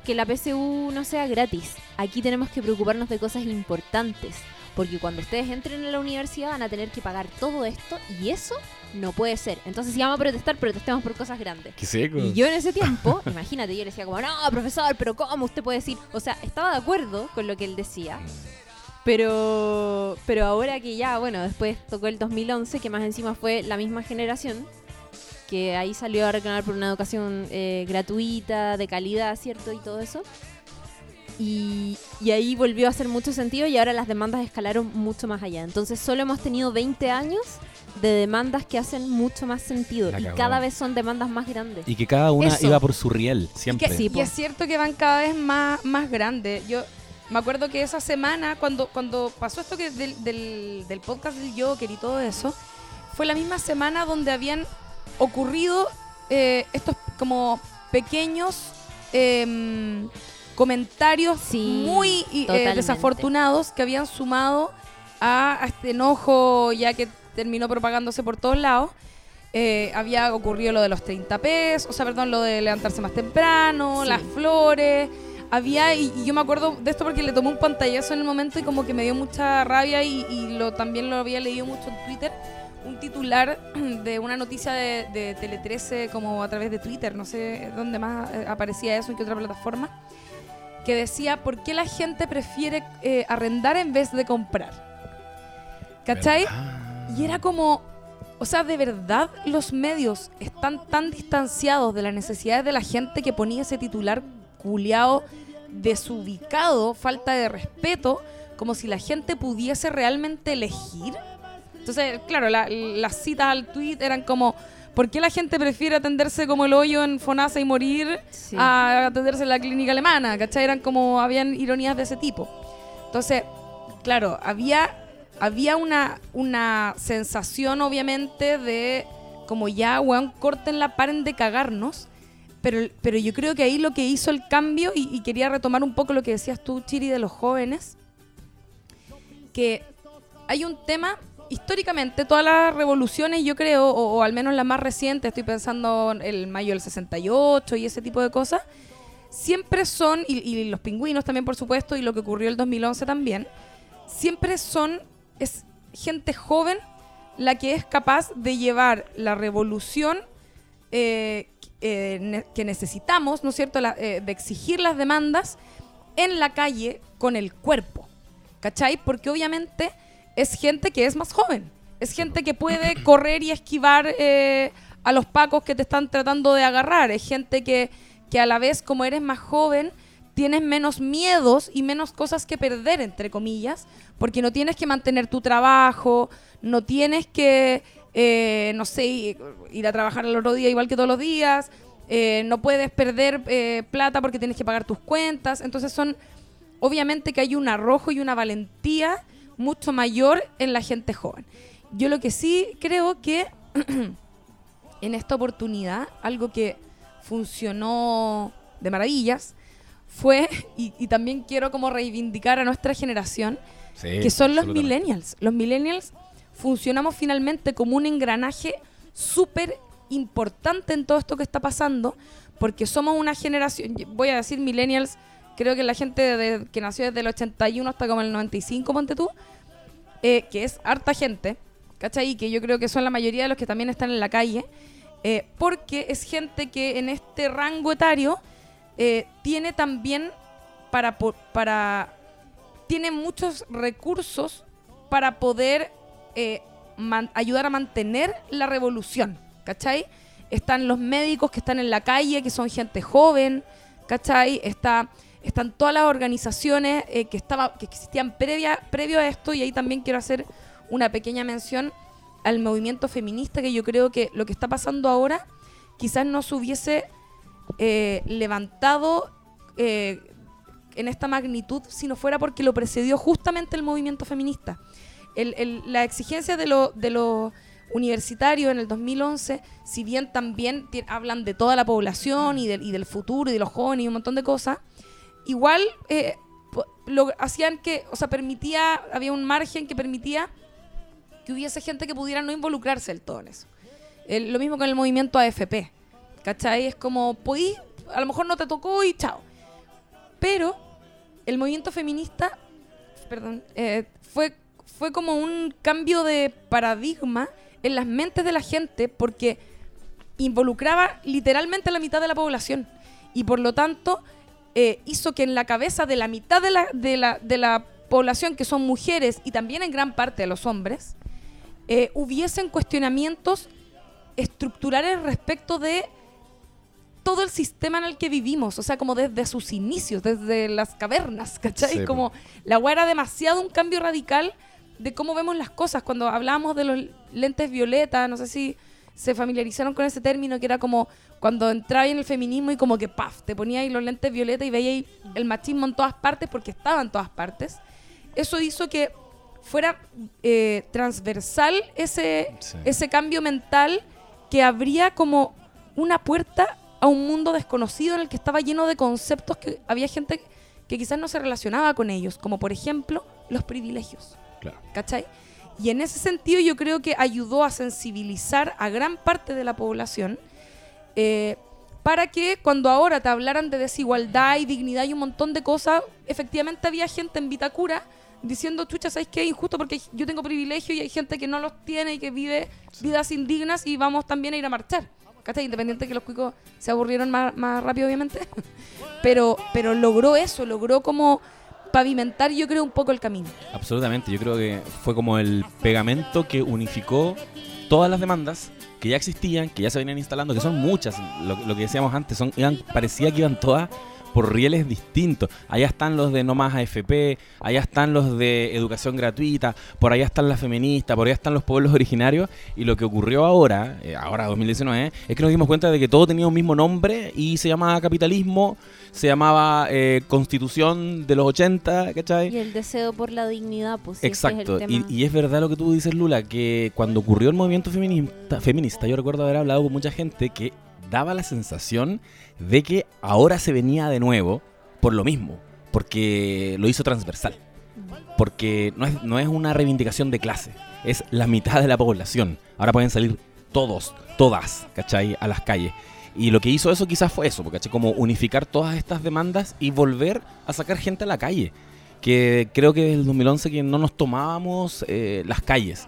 que la PSU no sea gratis? Aquí tenemos que preocuparnos de cosas importantes, porque cuando ustedes entren a la universidad van a tener que pagar todo esto y eso no puede ser. Entonces si vamos a protestar, protestemos por cosas grandes. Qué seco. Y yo en ese tiempo, imagínate, yo le decía como, no, profesor, pero ¿cómo usted puede decir? O sea, estaba de acuerdo con lo que él decía, pero, pero ahora que ya, bueno, después tocó el 2011, que más encima fue la misma generación, que ahí salió a reclamar por una educación eh, gratuita, de calidad, ¿cierto? Y todo eso. Y, y ahí volvió a hacer mucho sentido y ahora las demandas escalaron mucho más allá. Entonces solo hemos tenido 20 años de demandas que hacen mucho más sentido y cada vez son demandas más grandes. Y que cada una Eso. iba por su riel, Y, siempre. que- Sí, y po. es cierto que van cada vez más, más grandes. Yo me acuerdo que esa semana, cuando, cuando pasó esto que del, del, del podcast del Joker y todo eso, fue la misma semana donde habían ocurrido eh, estos como pequeños em, comentarios Sí, muy eh, desafortunados que habían sumado a, a este enojo ya que terminó propagándose por todos lados. Eh, había ocurrido lo de los 30 pesos, o sea, perdón, lo de levantarse más temprano, Sí. las flores. Había, y, y yo me acuerdo de esto porque le tomé un pantallazo en el momento y como que me dio mucha rabia y, y lo también lo había leído mucho en Twitter. Un titular de una noticia de, de Tele 13 como a través de Twitter, no sé dónde más eh, aparecía eso, en qué otra plataforma, que decía, ¿por qué la gente prefiere eh, arrendar en vez de comprar? ¿Cachai? ¿Verdad? Y era como, o sea, de verdad los medios están tan distanciados de las necesidades de la gente que ponía ese titular culiado, desubicado, falta de respeto, como si la gente pudiese realmente elegir. Entonces, claro, la- las citas al tweet eran como, ¿por qué la gente prefiere atenderse como el hoyo en Fonasa y morir Sí. a atenderse en la clínica alemana? ¿Cachai? Eran como, habían ironías de ese tipo. Entonces, claro, había, había una, una sensación, obviamente, de como ya, weón, cortenla, paren de cagarnos. Pero, pero yo creo que ahí lo que hizo el cambio, y, y quería retomar un poco lo que decías tú, Chiri, de los jóvenes, que hay un tema, históricamente, todas las revoluciones, yo creo, o, al menos las más recientes, estoy pensando en el mayo del 68 y ese tipo de cosas, siempre son, y, y los pingüinos también, por supuesto, y lo que ocurrió el 2011 también, siempre son, es gente joven la que es capaz de llevar la revolución eh, eh, que necesitamos, ¿no es cierto?, La- eh, de exigir las demandas en la calle con el cuerpo, ¿cachai? Porque obviamente es gente que es más joven, es gente que puede correr y esquivar eh, a los pacos que te están tratando de agarrar, es gente que, que a la vez, como eres más joven, tienes menos miedos y menos cosas que perder, entre comillas, porque no tienes que mantener tu trabajo, no tienes que, eh, no sé, ir a trabajar el otro día igual que todos los días, eh, no puedes perder plata porque tienes que pagar tus cuentas, entonces son, obviamente que hay un arrojo y una valentía mucho mayor en la gente joven. Yo lo que sí creo que en esta oportunidad, algo que funcionó de maravillas, fue, y, y también quiero como reivindicar a nuestra generación, Sí, que son los millennials. Los millennials funcionamos finalmente como un engranaje súper importante en todo esto que está pasando, porque somos una generación, voy a decir millennials, creo que la gente de- que nació desde el 81 hasta como el 95, ponte tú, eh, que es harta gente, ¿cachai? Que yo creo que son la mayoría de los que también están en la calle, eh, porque es gente que en este rango etario eh, tiene también para, para tiene muchos recursos para poder ayudar a mantener la revolución, ¿cachai? Están los médicos que están en la calle, que son gente joven, ¿cachai? Está, están todas las organizaciones eh, que, estaba, que existían previa, previo a esto, y ahí también quiero hacer una pequeña mención al movimiento feminista, que yo creo que lo que está pasando ahora quizás no se hubiese eh, levantado eh, en esta magnitud si no fuera porque lo precedió justamente el movimiento feminista. La exigencia de los de los universitarios en el 2011, si bien también hablan de toda la población y del, y del futuro y de los jóvenes y un montón de cosas, igual eh, lo, hacían que, o sea, permitía, había un margen que permitía que hubiese gente que pudiera no involucrarse del todo en eso. Lo mismo con el movimiento AFP. ¿Cachai? Es como, podí, a lo mejor no te tocó y chao. Pero el movimiento feminista, perdón, eh, fue, fue como un cambio de paradigma en las mentes de la gente porque involucraba literalmente a la mitad de la población y por lo tanto eh, hizo que en la cabeza de la mitad de la, de, la, de la población, que son mujeres y también en gran parte de los hombres, eh, hubiesen cuestionamientos estructurales respecto de todo el sistema en el que vivimos, o sea, como desde sus inicios, desde las cavernas, ¿cachai? Sí, como la weá era demasiado un cambio radical de cómo vemos las cosas. Cuando hablábamos de los lentes violeta, no sé si se familiarizaron con ese término, que era como cuando entraba en el feminismo y como que, paf, te ponía ahí los lentes violeta y veía ahí el machismo en todas partes porque estaba en todas partes. Eso hizo que fuera eh, transversal ese, Sí. ese cambio mental que abría como una puerta a un mundo desconocido en el que estaba lleno de conceptos que había gente que quizás no se relacionaba con ellos, como por ejemplo los privilegios. Claro. ¿Cachai? Y en ese sentido yo creo que ayudó a sensibilizar a gran parte de la población eh, para que cuando ahora te hablaran de desigualdad y dignidad y un montón de cosas, efectivamente había gente en Vitacura diciendo, chucha, ¿sabes qué? Injusto porque yo tengo privilegio y hay gente que no los tiene y que vive vidas indignas y vamos también a ir a marchar. ¿Cachai? Independiente que los cuicos se aburrieron más, más rápido, obviamente. pero, pero logró eso, logró como pavimentar, yo creo, un poco el camino. Absolutamente, yo creo que fue como el pegamento que unificó todas las demandas que ya existían, que ya se venían instalando, que son muchas, lo, que decíamos antes, son, iban, parecía que iban todas por rieles distintos. Allá están los de no más AFP, allá están los de educación gratuita, por allá están las feministas, por allá están los pueblos originarios. Y lo que ocurrió ahora, eh, ahora 2019, es que nos dimos cuenta de que todo tenía un mismo nombre y se llamaba capitalismo, se llamaba eh, constitución de los 80, ¿cachai? Y el deseo por la dignidad, pues. si Exacto, es y, y es verdad lo que tú dices, Lula, que cuando ocurrió el movimiento feminista, feminista, yo recuerdo haber hablado con mucha gente que daba la sensación de que ahora se venía de nuevo por lo mismo, porque lo hizo transversal, porque no es, no es una reivindicación de clase, es la mitad de la población. Ahora pueden salir todos, todas, ¿cachai? A las calles. Y lo que hizo eso quizás fue eso, ¿cachai? Como unificar todas estas demandas y volver a sacar gente a la calle. Que creo que desde el 2011 que no nos tomábamos eh, las calles.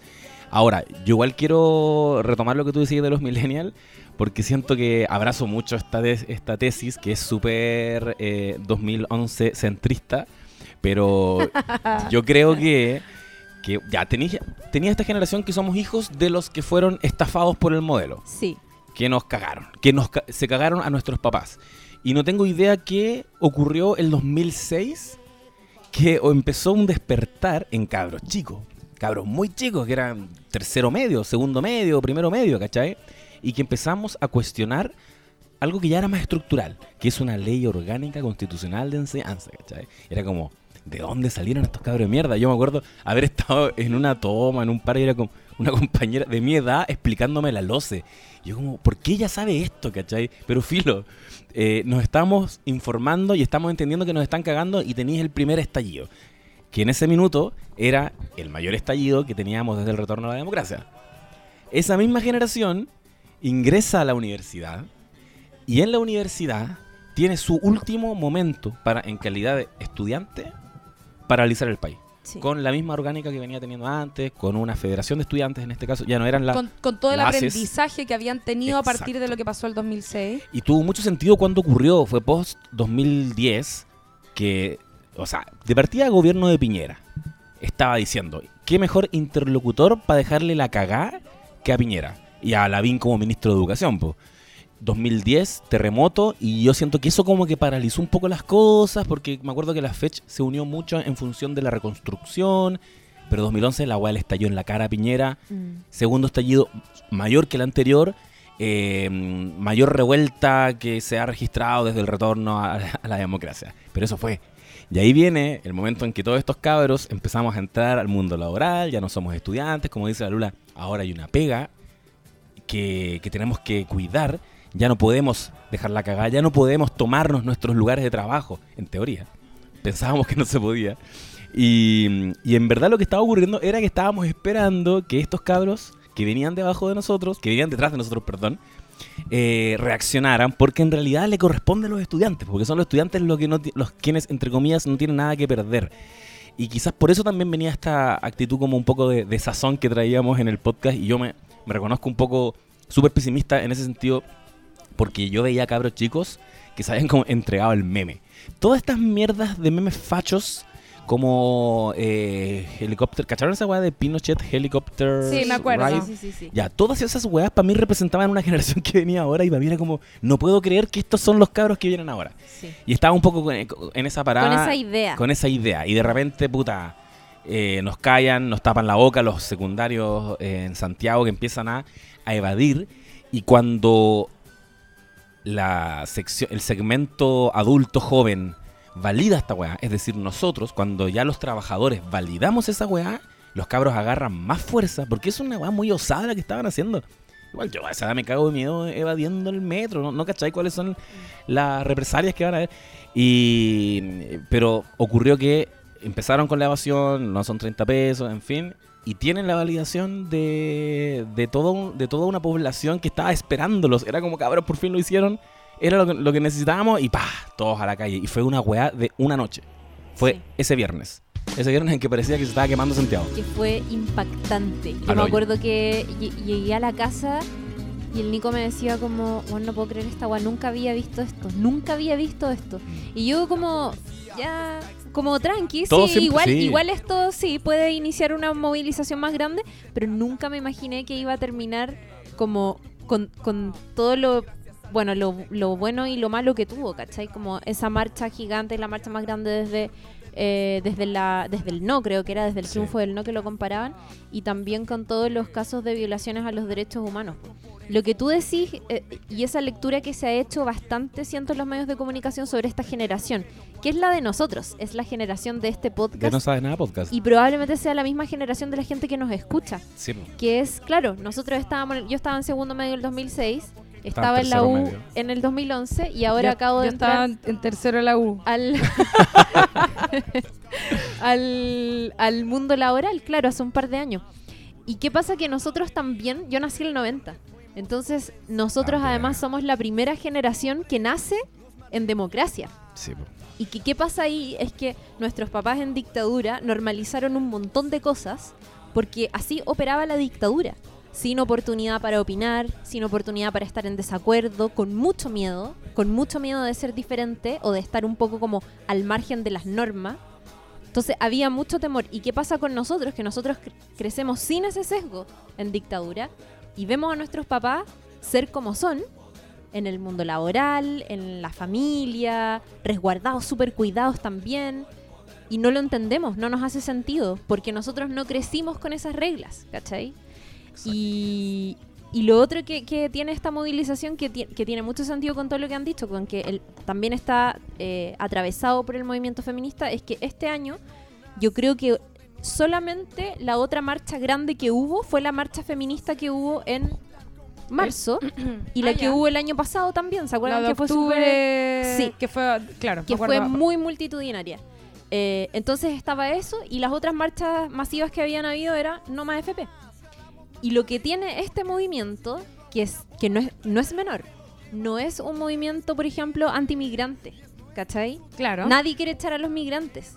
Ahora, yo igual quiero retomar lo que tú decías de los millennials, porque siento que abrazo mucho esta, esta tesis, que es súper eh, 2011 centrista, pero yo creo que, que ya tenía, tenía esta generación que somos hijos de los que fueron estafados por el modelo Sí. que nos cagaron, que nos ca- se cagaron a nuestros papás. Y no tengo idea qué ocurrió el 2006, que empezó un despertar en cabros chicos, cabros muy chicos, que eran tercero medio, segundo medio, primero medio, ¿cachai? Y que empezamos a cuestionar algo que ya era más estructural, que es una ley orgánica constitucional de enseñanza, ¿cachai? Era como, ¿de dónde salieron estos cabros de mierda? Yo me acuerdo haber estado en una toma, en un par, y era como una compañera de mi edad explicándome la loce. Yo como, ¿por qué ella sabe esto, cachai? Pero filo, eh, nos estamos informando y estamos entendiendo que nos están cagando y tenéis el primer estallido. Que en ese minuto era el mayor estallido que teníamos desde el retorno a la democracia. Esa misma generación ingresa a la universidad y en la universidad tiene su último momento para, en calidad de estudiante, paralizar el país. Sí. Con la misma orgánica que venía teniendo antes, con una federación de estudiantes en este caso, ya no eran las... Con, con todo el aprendizaje que habían tenido a partir de lo que pasó el 2006. Y tuvo mucho sentido cuando ocurrió, fue post 2010, que, o sea, de partida gobierno de Piñera estaba diciendo, ¿qué mejor interlocutor para dejarle la cagá que a Piñera? Y a Lavín como ministro de Educación, pues. 2010, terremoto, y yo siento que eso como que paralizó un poco las cosas, porque me acuerdo que la FECH se unió mucho en función de la reconstrucción, pero 2011 la le estalló en la cara a Piñera, Mm. segundo estallido mayor que el anterior, eh, mayor revuelta que se ha registrado desde el retorno a, a la democracia. Pero eso fue. Y ahí viene el momento en que todos estos cabros empezamos a entrar al mundo laboral, ya no somos estudiantes, como dice la Lula, ahora hay una pega que, que tenemos que cuidar, ya no podemos dejar la cagada, ya no podemos tomarnos nuestros lugares de trabajo, en teoría. Pensábamos que no se podía. Y, y en verdad lo que estaba ocurriendo era que estábamos esperando que estos cabros que venían debajo de nosotros, que venían detrás de nosotros, perdón, eh, reaccionaran, porque en realidad le corresponde a los estudiantes, porque son los estudiantes los, que no, los quienes, entre comillas, no tienen nada que perder. Y quizás por eso también venía esta actitud como un poco de, de sazón que traíamos en el podcast, y yo me, me reconozco un poco súper pesimista en ese sentido, porque yo veía cabros chicos que se habían como entregado el meme. Todas estas mierdas de memes fachos como eh, helicóptero, ¿cacharon esa weá de Pinochet Helicopter? Sí, me acuerdo. Sí, sí, sí. Ya, todas esas weas para mí representaban una generación que venía ahora y para mí era como, no puedo creer que estos son los cabros que vienen ahora. Sí. Y estaba un poco con- en esa parada. Con esa idea. Con esa idea. Y de repente, puta, eh, nos callan, nos tapan la boca los secundarios eh, en Santiago que empiezan a, a evadir. Y cuando la el segmento adulto joven valida esta weá, es decir, nosotros, cuando ya los trabajadores validamos esa weá, los cabros agarran más fuerza, porque es una weá muy osada la que estaban haciendo. Igual yo a esa edad me cago de miedo evadiendo el metro, ¿no? ¿No cachai cuáles son las represalias que van a haber? Y, pero ocurrió que empezaron con la evasión, no son 30 pesos, en fin, y tienen la validación de, de, todo, de toda una población que estaba esperándolos. Era como, cabros, por fin lo hicieron, era lo que, lo que necesitábamos y pa, todos a la calle. Y fue una weá de una noche. Fue Sí. ese viernes. Ese viernes en que parecía que se estaba quemando Santiago. que fue impactante. Yo me acuerdo que lle- llegué a la casa y el Nico me decía como, bueno, no puedo creer esta weá, nunca había visto esto, nunca había visto esto. Y yo como, ya, como tranqui, Todo sí, siempre- igual, sí. igual esto sí puede iniciar una movilización más grande, pero nunca me imaginé que iba a terminar como con, con todo lo bueno, lo, lo bueno y lo malo que tuvo, ¿cachai? Como esa marcha gigante, la marcha más grande desde, eh, desde, la, desde el no, creo que era desde el Sí. triunfo del no que lo comparaban, y también con todos los casos de violaciones a los derechos humanos. Lo que tú decís, eh, y esa lectura que se ha hecho bastante, siento, en los medios de comunicación sobre esta generación, que es la de nosotros, es la generación de este podcast, no sabes nada podcast. y probablemente sea la misma generación de la gente que nos escucha Sí, que es, claro, nosotros estábamos, yo estaba en segundo medio del 2006, Estaba estaba en en la U medio. en el 2011 y ahora Yo- acabo de yo estaba entrar en, en tercero de la U. al, al, al mundo laboral, claro, hace un par de años. ¿Y qué pasa? Que nosotros también, yo nací en el 90, entonces nosotros Ah, además somos la primera generación que nace en democracia. Sí. Y que qué pasa ahí es que nuestros papás en dictadura normalizaron un montón de cosas porque así operaba la dictadura. Sin oportunidad para opinar, sin oportunidad para estar en desacuerdo, con mucho miedo, con mucho miedo de ser diferente o de estar un poco como al margen de las normas. Entonces había mucho temor. ¿Y qué pasa con nosotros? Que nosotros cre- crecemos sin ese sesgo en dictadura y vemos a nuestros papás ser como son en el mundo laboral, en la familia, resguardados, súper cuidados también. Y no lo entendemos, no nos hace sentido, porque nosotros no crecimos con esas reglas, ¿cachai? Y, y lo otro que, que tiene esta movilización, que, ti- que tiene mucho sentido con todo lo que han dicho, con que también está eh, atravesado por el movimiento feminista, es que este año yo creo que solamente la otra marcha grande que hubo fue la marcha feminista que hubo en marzo y la Ah, que ya. hubo el año pasado también, ¿se La acuerdan de que fue súper- Sí. que fue, claro, que fue muy multitudinaria. Eh, entonces estaba eso y las otras marchas masivas que habían habido era no más FP. Y lo que tiene este movimiento que, es, que no, es, no es menor. No es un movimiento, por ejemplo, antimigrante. ¿Cachai? Claro. Nadie quiere echar a los migrantes.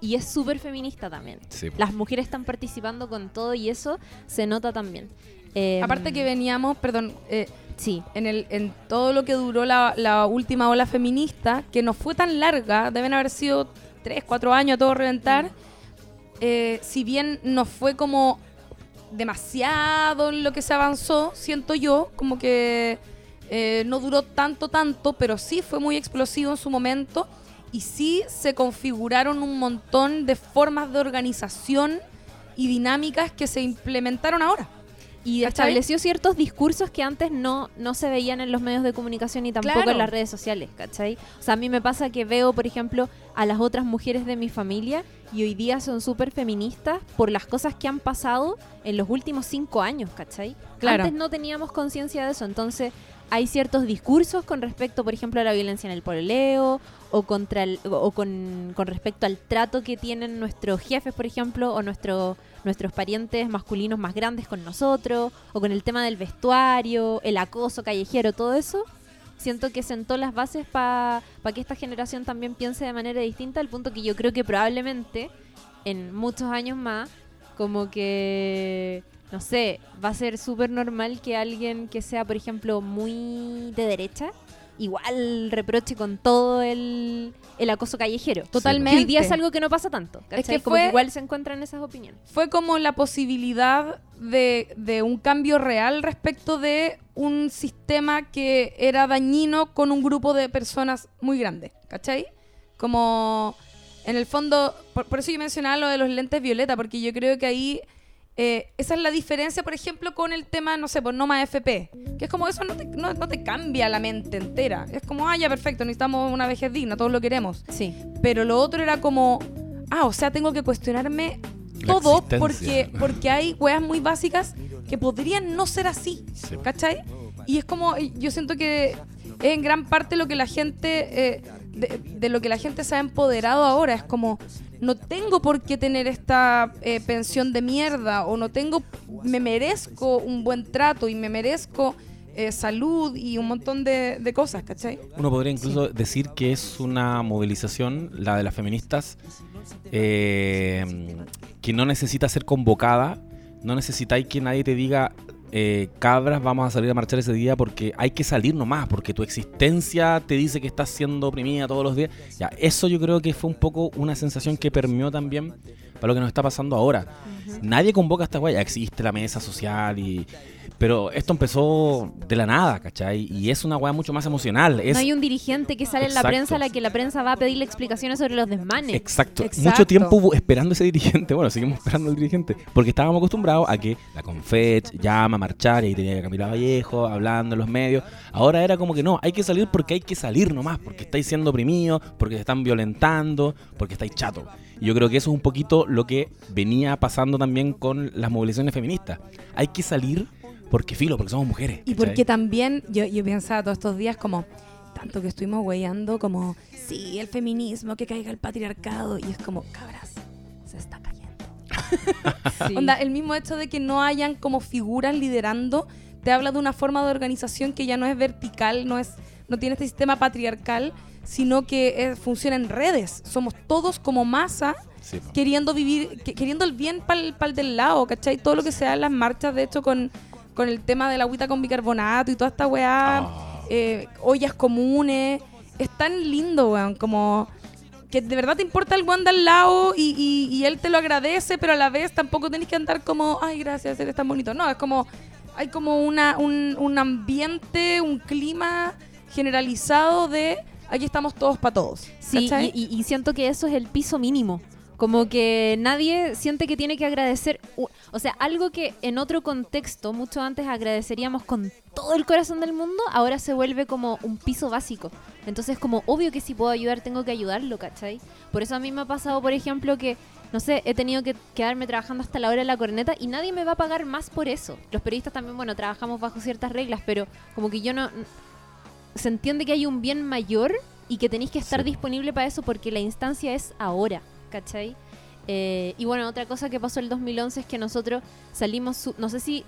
Y es súper feminista también. Sí. Las mujeres están participando con todo y eso se nota también. Eh, Aparte que veníamos, perdón, eh, Sí, en, el, en todo lo que duró la, la última ola feminista, que no fue tan larga, deben haber sido tres, cuatro años a todo reventar, eh, si bien no fue como demasiado en lo que se avanzó, siento yo, como que eh, no duró tanto, tanto, pero sí fue muy explosivo en su momento y sí se configuraron un montón de formas de organización y dinámicas que se implementaron ahora. Y estableció ciertos discursos que antes no, no se veían en los medios de comunicación y tampoco Claro. en las redes sociales, ¿cachai? O sea, a mí me pasa que veo, por ejemplo, a las otras mujeres de mi familia y hoy día son súper feministas por las cosas que han pasado en los últimos cinco años, ¿cachai? Claro. Antes no teníamos conciencia de eso, entonces hay ciertos discursos con respecto, por ejemplo, a la violencia en el pololeo o contra el- o con, respecto al trato que tienen nuestros jefes, por ejemplo, o nuestro, nuestros parientes masculinos más grandes con nosotros, o con el tema del vestuario, el acoso callejero, todo eso. Siento que sentó las bases para que esta generación también piense de manera distinta, al punto que yo creo que probablemente en muchos años más, como que, no sé, va a ser súper normal que alguien que sea, por ejemplo, muy de derecha, igual reproche con todo el, el acoso callejero. Totalmente. Hoy día es algo que no pasa tanto. ¿cachai? que Como que fue- igual se encuentran esas opiniones. fue como la posibilidad de, de un cambio real respecto de un sistema que era dañino con un grupo de personas muy grande, ¿cachai? Como en el fondo, por, por eso yo mencionaba lo de los lentes violeta, porque yo creo que ahí eh, esa es la diferencia, por ejemplo, con el tema, no sé, por no más FP, que es como eso no te, no, no te cambia la mente entera, es como, ah, ya perfecto, necesitamos una vejez digna, todos lo queremos. Sí. Pero lo otro era como, ah, o sea, tengo que cuestionarme La todo existencia. porque, porque hay weas muy básicas que podrían no ser así, Sí. ¿cachai? Y es como, yo siento que es en gran parte lo que la gente, eh, de, de lo que la gente se ha empoderado ahora, es como, no tengo por qué tener esta eh, pensión de mierda o no tengo, me merezco un buen trato y me merezco eh, salud y un montón de, de cosas, ¿cachai? Uno podría incluso decir que es una movilización, la de las feministas, eh, que no necesita ser convocada, no necesitáis que nadie te diga, eh, cabras, vamos a salir a marchar ese día porque hay que salir nomás, porque tu existencia te dice que estás siendo oprimida todos los días. Ya, eso yo creo que fue un poco una sensación que permeó también para lo que nos está pasando ahora. Nadie convoca a esta ya existe la mesa social y... Pero esto empezó de la nada, ¿cachai? Y es una weá mucho más emocional. Es, No hay un dirigente que sale en la prensa a la que la prensa va a pedirle explicaciones sobre los desmanes. Exacto. Exacto. Mucho tiempo esperando ese dirigente. Bueno, seguimos esperando al dirigente. Porque estábamos acostumbrados a que la Confech llama a marchar y ahí tenía a Camila Vallejo hablando en los medios. Ahora era como que no, hay que salir porque hay que salir nomás. Porque estáis siendo oprimidos, porque se están violentando, porque estáis chatos. Y yo creo que eso es un poquito lo que venía pasando también con las movilizaciones feministas. Hay que salir porque filo, porque somos mujeres. Y ¿cachai? porque también, yo, yo pensaba todos estos días como, tanto que estuvimos weyando como, sí, el feminismo, que caiga el patriarcado, y es como, cabras, se está cayendo. Sí. Onda, el mismo hecho de que no hayan como figuras liderando, te habla de una forma de organización que ya no es vertical, no, es, no tiene este sistema patriarcal, sino que eh, funciona en redes. Somos todos como masa Sí, queriendo vivir, que- queriendo el bien para el del lado, ¿cachai? Todo lo que sea en las marchas, de hecho, con, con el tema de la agüita con bicarbonato y toda esta weá, Ah. eh, ollas comunes, es tan lindo, weón, como que de verdad te importa el weón de al lado y, y- y él te lo agradece, pero a la vez tampoco tenés que andar como, ay, gracias, eres tan bonito. No, es como, hay como una, un, un ambiente, un clima generalizado de aquí estamos todos para todos. Sí, y siento que eso es el piso mínimo. Como que nadie siente que tiene que agradecer. O sea, algo que en otro contexto, mucho antes agradeceríamos con todo el corazón del mundo, ahora se vuelve como un piso básico. Entonces, como obvio que si puedo ayudar, tengo que ayudarlo, ¿cachai? Por eso a mí me ha pasado, por ejemplo, que, no sé, he tenido que quedarme trabajando hasta la hora de la corneta y nadie me va a pagar más por eso. Los periodistas también, bueno, trabajamos bajo ciertas reglas, pero como que yo no. Se entiende que hay un bien mayor y que tenéis que estar Sí. disponible para eso porque la instancia es ahora, ¿cachai? Eh, y bueno, otra cosa que pasó el 2011 es que nosotros salimos, su- no sé si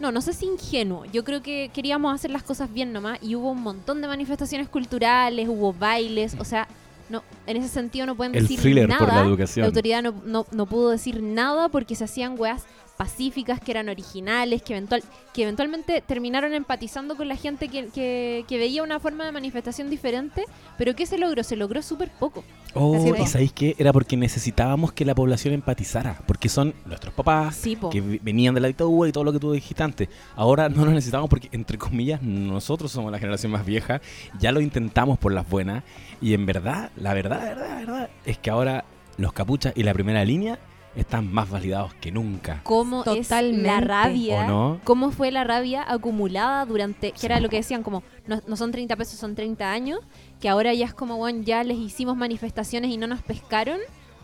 no, no sé si ingenuo. Yo creo que queríamos hacer las cosas bien nomás y hubo un montón de manifestaciones culturales, hubo bailes, o sea, no, en ese sentido no pueden El decir thriller nada. por la educación. autoridad no, no, no pudo decir nada porque se hacían weas pacíficas, que eran originales, que, eventual, que eventualmente terminaron empatizando con la gente que, que, que veía una forma de manifestación diferente, pero ¿qué se logró? Se logró súper poco. Oh, ¿y sabéis qué? Era porque necesitábamos que la población empatizara, porque son nuestros papás, Sí, po. que venían de la dictadura y todo lo que tú dijiste antes. Ahora no lo necesitamos porque, entre comillas, nosotros somos la generación más vieja, ya lo intentamos por las buenas, y en verdad, la verdad, la verdad, la verdad, es que ahora los capuchas y la primera línea están más validados que nunca. cómo es Totalmente. la rabia, ¿O no? cómo fue la rabia acumulada durante, que era lo que decían, como no, no son 30 pesos, son 30 años, que ahora ya es como, bueno, ya les hicimos manifestaciones y no nos pescaron,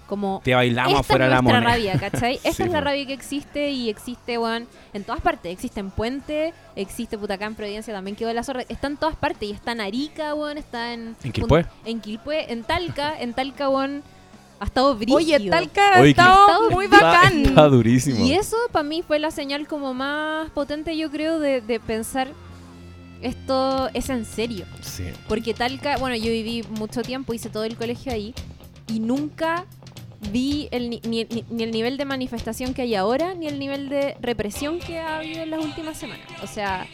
como... Te bailamos Esta afuera es de la nuestra moneda. rabia, ¿cachai? Esta Sí, es la rabia que existe y existe, weón, en todas partes. Existe en Puente, existe Putacá en Providencia, también quedó la zorra. Está en todas partes y está en Arica, weón, está en... ¿En Quilpué? En Quilpué, en Talca, en Talca, weón, ha estado brígido. Oye, Talca ha estado muy bacán. Está durísimo. Y eso para mí fue la señal como más potente, yo creo, de, de pensar esto es en serio. Sí. Porque Talca, bueno, yo viví mucho tiempo, hice todo el colegio ahí y nunca vi el, ni- ni- ni el nivel de manifestación que hay ahora, ni el nivel de represión que ha habido en las últimas semanas. O sea,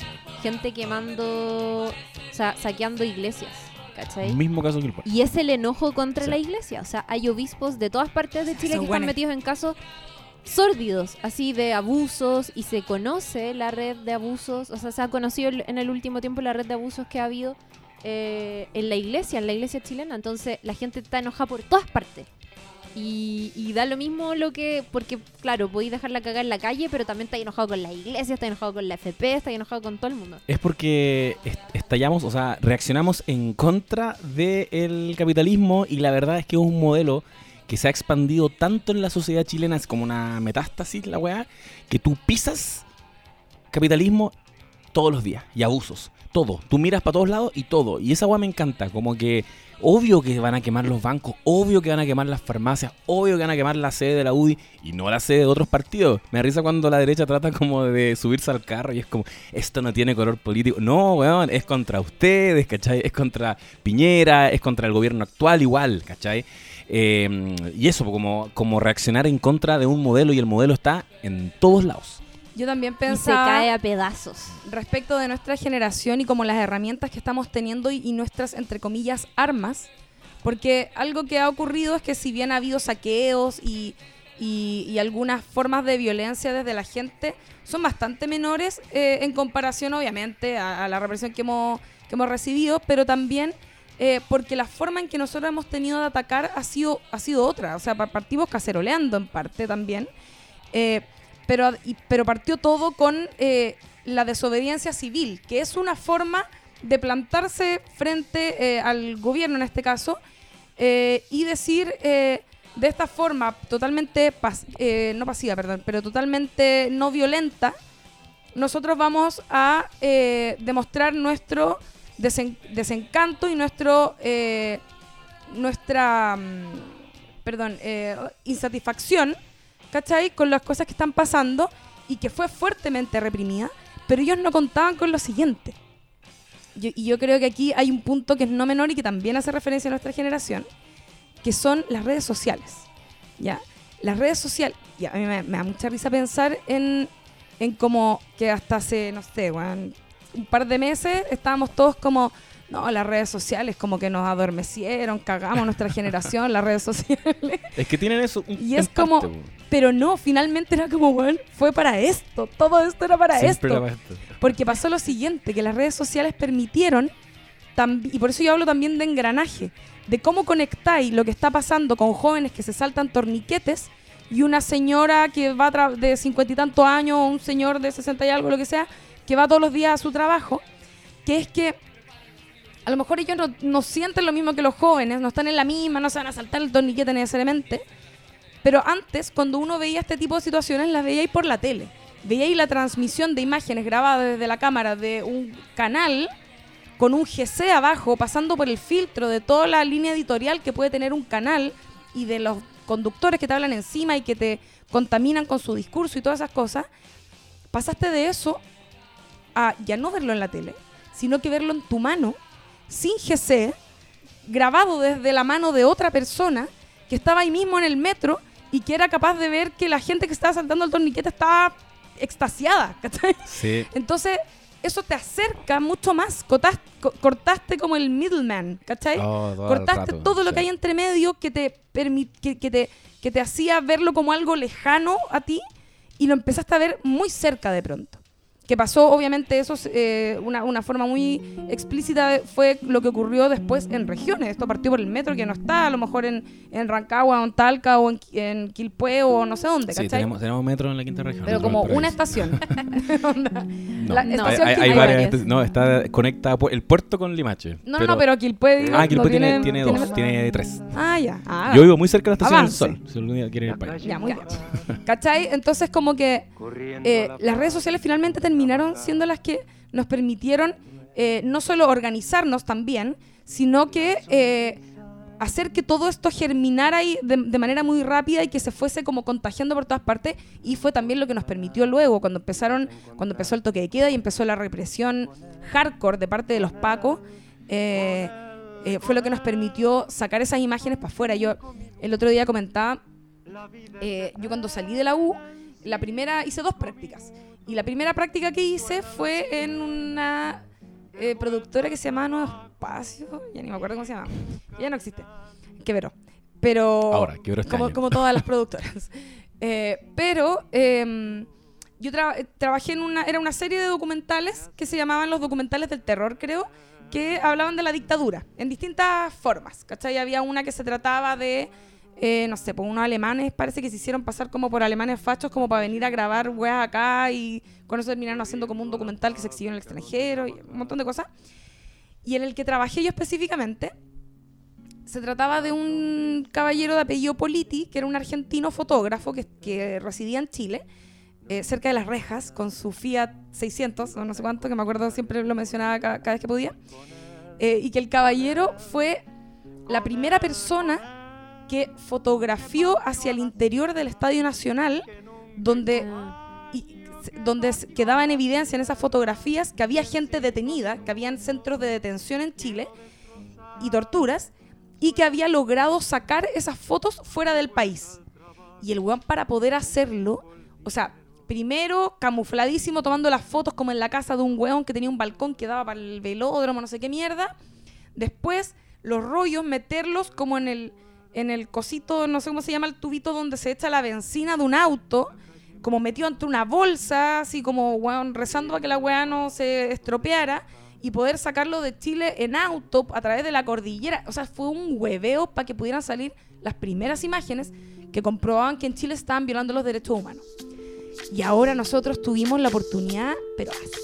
gente quemando, o sea, saqueando iglesias, ¿cachai? Mismo caso que el Y es el enojo contra Sí. la iglesia. O sea, hay obispos de todas partes de Chile Son que están metidos en casos sórdidos, así de abusos, y se conoce la red de abusos, o sea, se ha conocido en el último tiempo la red de abusos que ha habido eh, en la iglesia, en la iglesia chilena. Entonces, la gente está enojada por todas partes. Y, da lo mismo lo que, porque claro, podéis dejarla cagar en la calle, pero también está enojado con la iglesia, está enojado con la FP, está enojado con todo el mundo. Es porque est- estallamos, o sea, reaccionamos en contra del capitalismo y la verdad es que es un modelo que se ha expandido tanto en la sociedad chilena, es como una metástasis la weá, que tú pisas capitalismo todos los días y abusos, todo. Tú miras para todos lados y todo. Y esa weá me encanta, como que obvio que van a quemar los bancos, obvio que van a quemar las farmacias, obvio que van a quemar la sede de la UDI y no la sede de otros partidos. Me risa cuando la derecha trata como de subirse al carro y es como, esto no tiene color político. No, weón, es contra ustedes, ¿cachai? Es contra Piñera, es contra el gobierno actual igual, ¿cachai? Eh, y eso, como, como reaccionar en contra de un modelo y el modelo está en todos lados. Yo también Y se pensaba cae a pedazos. respecto de nuestra generación y como las herramientas que estamos teniendo y, y nuestras, entre comillas, armas. Porque algo que ha ocurrido es que si bien ha habido saqueos y, y- y algunas formas de violencia desde la gente, son bastante menores eh, en comparación, obviamente, a, a la represión que hemos, que hemos recibido, pero también eh, porque la forma en que nosotros hemos tenido de atacar ha sido, ha sido otra. O sea, pa- partimos caceroleando en parte también. Eh, pero, y- pero partió todo con eh, la desobediencia civil, que es una forma de plantarse frente eh, al gobierno en este caso eh, y decir eh, de esta forma totalmente, no pasiva, perdón, pero totalmente no violenta, nosotros vamos a demostrar nuestro desen- desencanto y nuestro nuestra mm, perdón insatisfacción ¿cachai? con las cosas que están pasando y que fue fuertemente reprimida pero ellos no contaban con lo siguiente y yo creo que aquí hay un punto que es no menor y que también hace referencia a nuestra generación que son las redes sociales ya las redes sociales ya, a mí me, me da mucha risa pensar en en como que hasta hace, no sé, un par de meses estábamos todos como, no, las redes sociales como que nos adormecieron, cagamos nuestra generación, las redes sociales. Es que tienen eso. un- Y es como, parte, pero no, finalmente era como, weón, fue para esto, todo esto era para esto. era para esto. Porque pasó lo siguiente, que las redes sociales permitieron, y por eso yo hablo también de engranaje, de cómo conectáis lo que está pasando con jóvenes que se saltan torniquetes y una señora que va de cincuenta y tantos años, o un señor de sesenta y algo, lo que sea, que va todos los días a su trabajo, que es que a lo mejor ellos no, sienten lo mismo que los jóvenes, no están en la misma, no se van a saltar el torniquete necesariamente, pero antes, cuando uno veía este tipo de situaciones, las veía ahí por la tele. Veía ahí la transmisión de imágenes grabadas desde la cámara de un canal con un GC abajo, pasando por el filtro de toda la línea editorial que puede tener un canal y de los conductores que te hablan encima y que te contaminan con su discurso y todas esas cosas, pasaste de eso a ya no verlo en la tele, sino que verlo en tu mano, sin GC, grabado desde la mano de otra persona que estaba ahí mismo en el metro y que era capaz de ver que la gente que estaba saltando el torniquete estaba extasiada, ¿cachai? Sí. Entonces, eso te acerca mucho más. Cortaste, co- cortaste como el middleman, ¿cachai? Oh, todo cortaste rato, todo lo sí. que hay entre medio que te, que, que te, que te hacía verlo como algo lejano a ti y lo empezaste a ver muy cerca de pronto. Que pasó, obviamente, eso es eh, una, una forma muy explícita, de- fue lo que ocurrió después en regiones. Esto partió por el metro, que no está, a lo mejor en, en Rancagua, o en Talca, o en, en Quilpué, o no sé dónde, Sí, ¿cachai? tenemos, tenemos metro en la quinta región. Pero como una estación. No. La Hay- estación hay, hay Quilpué. varias No, está conecta el puerto con Limache. No, no, no, pero Quilpué. digo, Ah, no Quilpué tiene, tiene dos, tiene- tiene tres. Ah, ya. Ah, Yo vivo muy cerca de la estación Avance. del Sol. Si algún día quieren ir para allá. Ya, muy bien. ¿Cachai? Entonces, como que eh, las redes sociales finalmente terminaron siendo las que nos permitieron eh, no solo organizarnos también, sino que eh, hacer que todo esto germinara ahí de, de manera muy rápida y que se fuese como contagiando por todas partes. Y fue también lo que nos permitió luego, cuando empezaron, cuando empezó el toque de queda y empezó la represión hardcore de parte de los pacos. eh, eh, fue lo que nos permitió sacar esas imágenes para afuera. Yo el otro día comentaba eh, yo cuando salí de la U, la primera, hice dos prácticas. Y la primera práctica que hice fue en una eh, productora que se llamaba Nuevo Espacio, ya ni me acuerdo cómo se llama. Ya no existe. Quebró. Pero. Ahora, quebró este como, año. como todas las productoras. Eh, pero em, yo tra- eh, trabajé en una. Era una serie de documentales que se llamaban los documentales del terror, creo, que hablaban de la dictadura en distintas formas. ¿Cachai? Había una que se trataba de. Eh, no sé, pues unos alemanes parece que se hicieron pasar como por alemanes fachos como para venir a grabar weas acá y con eso terminaron haciendo como un documental que se exhibió en el extranjero y un montón de cosas. Y en el que trabajé yo específicamente, se trataba de un caballero de apellido Politi, que era un argentino fotógrafo que, que residía en Chile, eh, cerca de las rejas, con su Fiat 600, o no sé cuánto, que me acuerdo siempre lo mencionaba ca- cada, vez que podía. Eh, y que el caballero fue la primera persona que fotografió hacia el interior del Estadio Nacional, donde y se- donde quedaba en evidencia en esas fotografías que había gente detenida, que habían centros de detención en Chile y torturas, y que había logrado sacar esas fotos fuera del país. Y el weón para poder hacerlo, o sea, primero camufladísimo tomando las fotos como en la casa de un weón que tenía un balcón que daba para el velódromo, no sé qué mierda. Después los rollos, meterlos como en el, en el cosito, no sé cómo se llama el tubito donde se echa la benzina de un auto, como metido entre una bolsa, así como rezando para que la weá no se estropeara, y poder sacarlo de Chile en auto a través de la cordillera. O sea, fue un hueveo para que pudieran salir las primeras imágenes que comprobaban que en Chile estaban violando los derechos humanos. Y ahora nosotros tuvimos la oportunidad, pero así,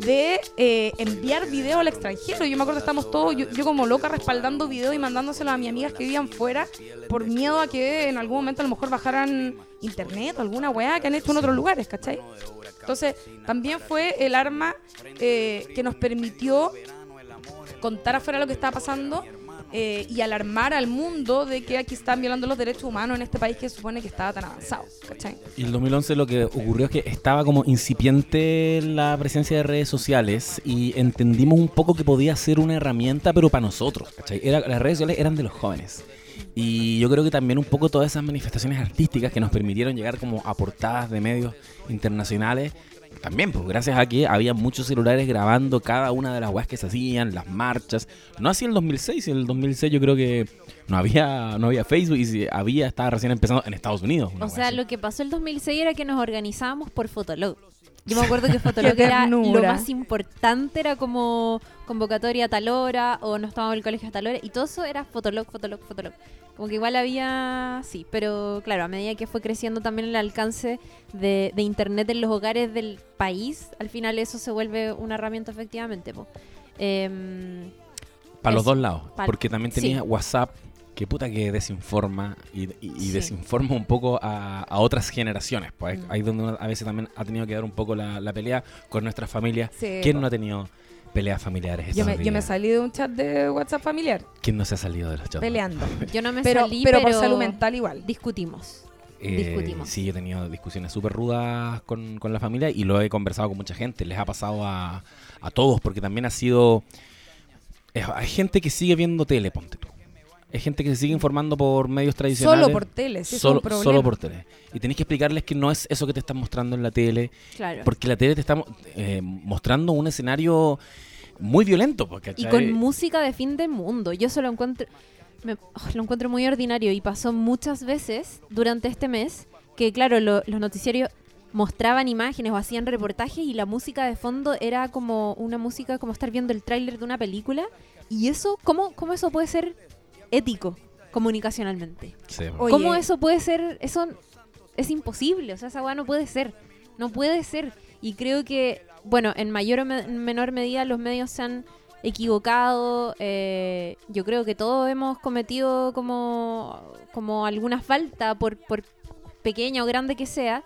de eh, enviar video al extranjero. Yo me acuerdo que estamos todos, yo, yo como loca respaldando video y mandándoselos a mis amigas que vivían fuera por miedo a que en algún momento a lo mejor bajaran internet o alguna weá que han hecho en otros lugares, ¿cachai? Entonces, también fue el arma eh, que nos permitió contar afuera lo que estaba pasando eh, y alarmar al mundo de que aquí están violando los derechos humanos en este país que supone que estaba tan avanzado, ¿cachai? Y el 2011 lo que ocurrió es que estaba como incipiente la presencia de redes sociales y entendimos un poco que podía ser una herramienta, pero para nosotros. Era, las redes sociales eran de los jóvenes. Y yo creo que también un poco todas esas manifestaciones artísticas que nos permitieron llegar como a portadas de medios internacionales, también, pues gracias a que había muchos celulares grabando cada una de las weas que se hacían, las marchas. No así en el 2006, en el 2006 yo creo que no había, no había Facebook y si había, estaba recién empezando en Estados Unidos. O sea, así. lo que pasó el 2006 era que nos organizábamos por Fotolog. Yo me acuerdo que Fotolog era lo más importante, era como convocatoria a tal hora, o no estábamos en el colegio a tal hora, y todo eso era Fotolog, Fotolog, Fotolog. Como que igual había, sí, pero claro, a medida que fue creciendo también el alcance de, de Internet en los hogares del país, al final eso se vuelve una herramienta efectivamente. po. Em, Para los dos lados. Porque también sí. tenía WhatsApp, que puta que desinforma y, y- y Sí. desinforma un poco a, a otras generaciones. Pues Mm. ahí donde uno a veces también ha tenido que dar un poco la, la pelea con nuestras familias. Sí, ¿Quién no ha tenido peleas familiares yo, me, yo me salí de un chat de WhatsApp familiar ¿Quién no se ha salido de los chats? peleando. yo no me Pero, salí, pero pero, por salud mental igual. discutimos. Eh, Discutimos. Sí, yo he tenido discusiones súper rudas con, con la familia y lo he conversado con mucha gente. Les ha pasado a, a todos, porque también ha sido. hay gente que sigue viendo tele, ponte tú. Hay gente que se sigue informando por medios tradicionales. Solo por tele, sí, es solo, un solo por tele. Y tenés que explicarles que no es eso que te están mostrando en la tele, Claro. porque la tele te está eh, mostrando un escenario muy violento. pues, Y con música de fin de mundo. Yo solo encuentro. me- oh, lo encuentro muy ordinario y pasó muchas veces durante este mes que, claro, lo- los noticiarios mostraban imágenes o hacían reportajes y la música de fondo era como una música como estar viendo el tráiler de una película. Y eso, ¿cómo, ¿cómo eso puede ser ético comunicacionalmente? Sí. Oye. ¿Cómo eso puede ser? Eso es imposible. O sea, esa weá no puede ser. No puede ser. Y creo que, bueno, en mayor o me- en menor medida los medios se han equivocado. eh, yo creo que todos hemos cometido como, como alguna falta, por, por pequeña o grande que sea.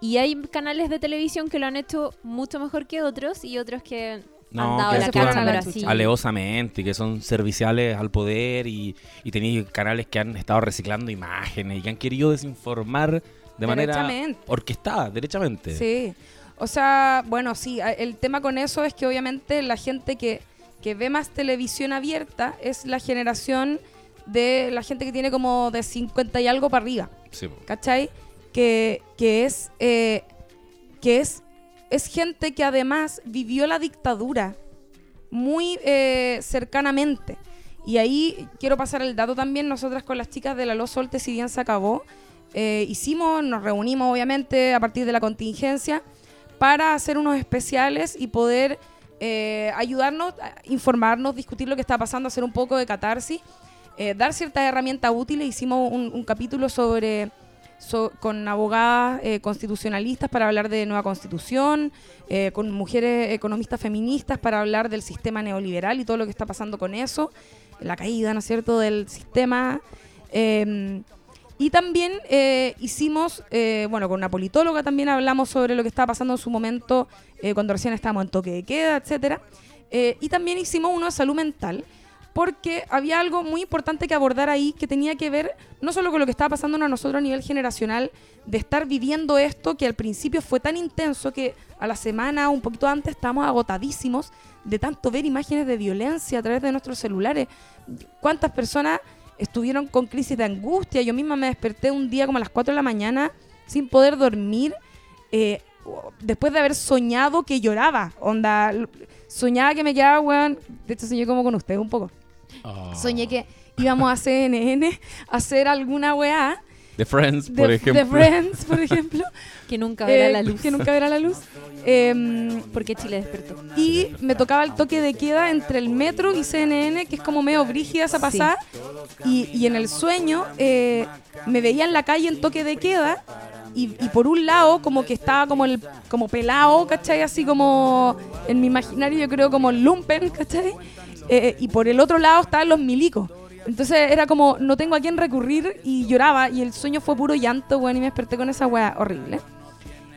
Y hay canales de televisión que lo han hecho mucho mejor que otros y otros que No, han dado que la actúan cacha, a la pero chucha. así. alevosamente, y que son serviciales al poder y, y tenéis canales que han estado reciclando imágenes y que han querido desinformar de manera orquestada, derechamente. Sí. O sea, bueno, sí, el tema con eso es que obviamente la gente que, que ve más televisión abierta es la generación de la gente que tiene como de 50 y algo para arriba. Sí. ¿cachai? Que, que es eh, que es es gente que además vivió la dictadura muy eh, cercanamente. Y ahí quiero pasar el dato también, nosotras con las chicas de la Los Solte, si bien se acabó, eh, hicimos, nos reunimos obviamente a partir de la contingencia para hacer unos especiales y poder eh, ayudarnos, informarnos, discutir lo que está pasando, hacer un poco de catarsis, eh, dar ciertas herramientas útiles. Hicimos un capítulo sobre con abogadas eh, constitucionalistas para hablar de nueva constitución, eh, con mujeres economistas feministas para hablar del sistema neoliberal y todo lo que está pasando con eso, la caída, ¿no es cierto?, del sistema. eh, y también eh, hicimos, bueno, con una politóloga también hablamos sobre lo que estaba pasando en su momento cuando recién estábamos en toque de queda, etcétera. Y también hicimos uno de salud mental, porque había algo muy importante que abordar ahí que tenía que ver no solo con lo que estaba pasando a nosotros a nivel generacional, de estar viviendo esto que al principio fue tan intenso que a la semana, un poquito antes, estábamos agotadísimos de tanto ver imágenes de violencia a través de nuestros celulares. ¿Cuántas personas estuvieron con crisis de angustia? Yo misma me desperté un día como a las 4 de la mañana sin poder dormir. eh, después de haber soñado que lloraba, onda, soñaba que me quedaba, weón, de hecho soñé como con usted un poco, Ah. soñé que íbamos a CNN a hacer alguna weá The Friends, de, por ejemplo. de Friends, por ejemplo, Que nunca verá eh, la luz. que nunca verá la luz, Em, Porque Chile despertó. y me tocaba el toque de queda entre el metro y CNN, que es como medio brígida esa Sí. pasada. Y, y en el sueño eh, me veía en la calle en toque de queda. Y, y por un lado, como que estaba como el como pelado, ¿cachai? Así como en mi imaginario, yo creo como lumpen, ¿cachai? Eh, y por el otro lado estaban los milicos. Entonces era como, no tengo a quién recurrir y lloraba. Y el sueño fue puro llanto, bueno, y me desperté con esa weá horrible.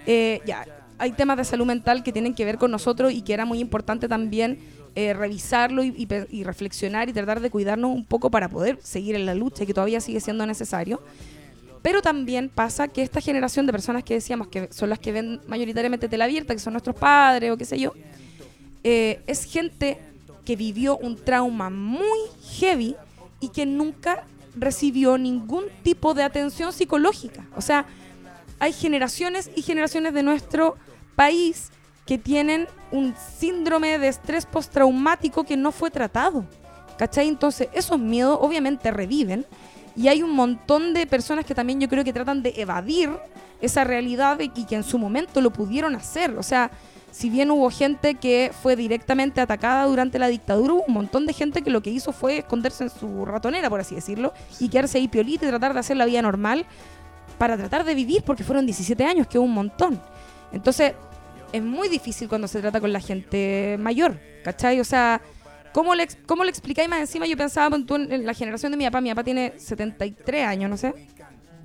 Eh, ya, hay temas de salud mental que tienen que ver con nosotros y que era muy importante también eh, revisarlo y, reflexionar y tratar de cuidarnos un poco para poder seguir en la lucha y que todavía sigue siendo necesario. Pero también pasa que esta generación de personas que decíamos que son las que ven mayoritariamente tela abierta, que son nuestros padres o qué sé yo, eh, es gente que vivió un trauma muy heavy y que nunca recibió ningún tipo de atención psicológica. O sea, hay generaciones y generaciones de nuestro país que tienen un síndrome de estrés postraumático que no fue tratado. ¿Cachai? Entonces, esos miedos obviamente reviven y hay un montón de personas que también yo creo que tratan de evadir esa realidad y que en su momento lo pudieron hacer. O sea, si bien hubo gente que fue directamente atacada durante la dictadura, hubo un montón de gente que lo que hizo fue esconderse en su ratonera, por así decirlo, y quedarse ahí piolita y tratar de hacer la vida normal para tratar de vivir, porque fueron 17 años, que es un montón. Entonces, es muy difícil cuando se trata con la gente mayor, ¿cachai? O sea, ¿cómo le, cómo le explicáis más encima? Yo pensaba en, en la generación de mi papá, mi papá tiene 73 años, no sé,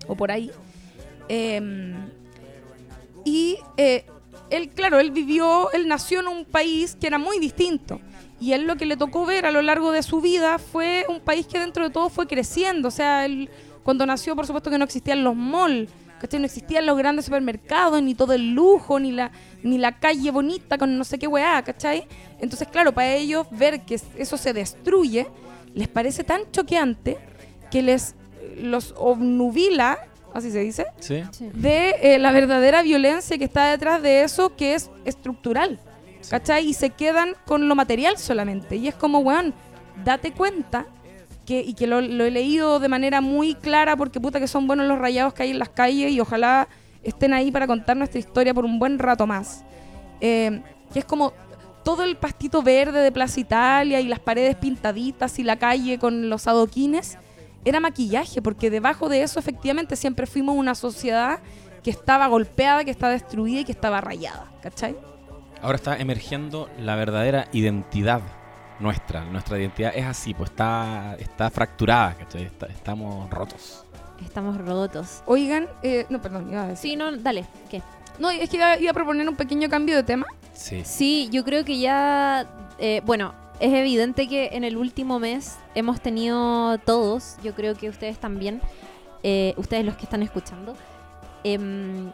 o por ahí. Em, y eh, él, claro, él vivió, él nació en un país que era muy distinto. Y él lo que le tocó ver a lo largo de su vida fue un país que dentro de todo fue creciendo. O sea, él cuando nació, por supuesto que no existían los malls, ¿cachai? No existían los grandes supermercados, ni todo el lujo, ni la, ni la calle bonita con no sé qué weá, ¿cachai? Entonces, claro, para ellos ver que eso se destruye, les parece tan choqueante que les los obnubila, así se dice, Sí. Sí. de eh, la verdadera violencia que está detrás de eso, que es estructural. ¿Cachai? Y se quedan con lo material solamente. Y es como, weón, date cuenta que, y que lo, lo he leído de manera muy clara porque puta que son buenos los rayados que hay en las calles y ojalá estén ahí para contar nuestra historia por un buen rato más. Eh, que es como todo el pastito verde de Plaza Italia y las paredes pintaditas y la calle con los adoquines era maquillaje, porque debajo de eso efectivamente siempre fuimos una sociedad que estaba golpeada, que estaba destruida y que estaba rayada, ¿cachai? Ahora está emergiendo la verdadera identidad nuestra. Nuestra identidad es así, pues está, está fracturada, ¿cachai? Está- estamos rotos. Estamos rotos. Oigan, eh, no, perdón, iba a decir. Sí, no, dale, ¿qué? No, es que iba, iba a proponer un pequeño cambio de tema. Sí. Sí, yo creo que ya, eh, bueno, es evidente que en el último mes hemos tenido todos, yo creo que ustedes también, eh, ustedes los que están escuchando, em,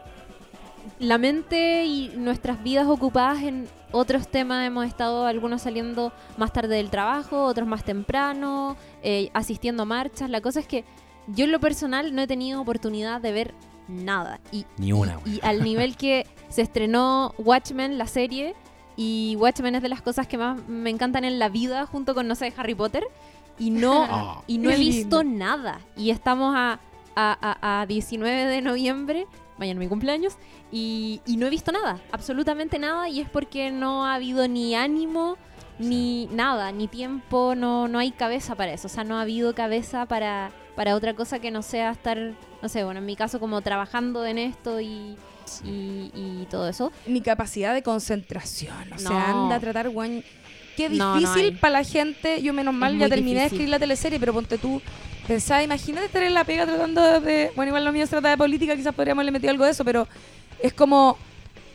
la mente y nuestras vidas ocupadas en otros temas hemos estado algunos saliendo más tarde del trabajo, otros más temprano, eh, asistiendo a marchas. La cosa es que yo en lo personal no he tenido oportunidad de ver nada. Y Ni una, y, y al nivel que se estrenó Watchmen, la serie, y Watchmen es de las cosas que más me encantan en la vida, junto con, no sé, Harry Potter, y no, Ah. y no he visto lindo. nada. Y estamos a, a, a- a 19 de noviembre, mañana mi cumpleaños, y, y no he visto nada, absolutamente nada, y es porque no ha habido ni ánimo, ni nada, ni tiempo, no, no hay cabeza para eso, o sea, no ha habido cabeza para, para otra cosa que no sea estar, no sé, bueno, en mi caso como trabajando en esto y, y, y todo eso. Ni capacidad de concentración. O sea, No. anda a tratar, weón. Qué No, no difícil hay. para la gente. Yo, menos mal, Es ya terminé de difícil. escribir la teleserie, pero ponte tú. Pensaba, imagínate estar en la pega tratando de. Bueno, igual lo mío se trata de política, quizás podríamos haberle metido algo de eso, pero es como.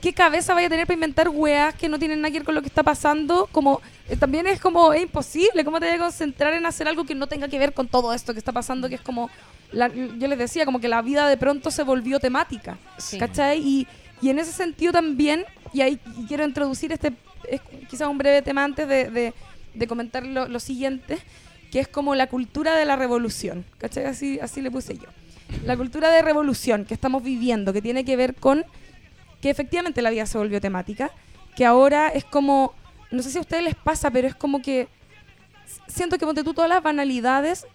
¿Qué cabeza vaya a tener para inventar weas que no tienen nada que ver con lo que está pasando? Como eh, también es como es imposible. ¿Cómo te voy a concentrar en hacer algo que no tenga que ver con todo esto que está pasando? Que es como la- yo les decía, como que la vida de pronto se volvió temática. Sí. ¿Cachai? Y, y en ese sentido también, y ahí quiero introducir este, es quizás un breve tema antes de, de- de comentar lo, lo siguiente, que es como la cultura de la revolución. ¿Cachai? Así, así le puse yo. La cultura de revolución que estamos viviendo, que tiene que ver con que efectivamente la vida se volvió temática, que ahora es como, no sé si a ustedes les pasa, pero es como que siento que ponte tú todas las banalidades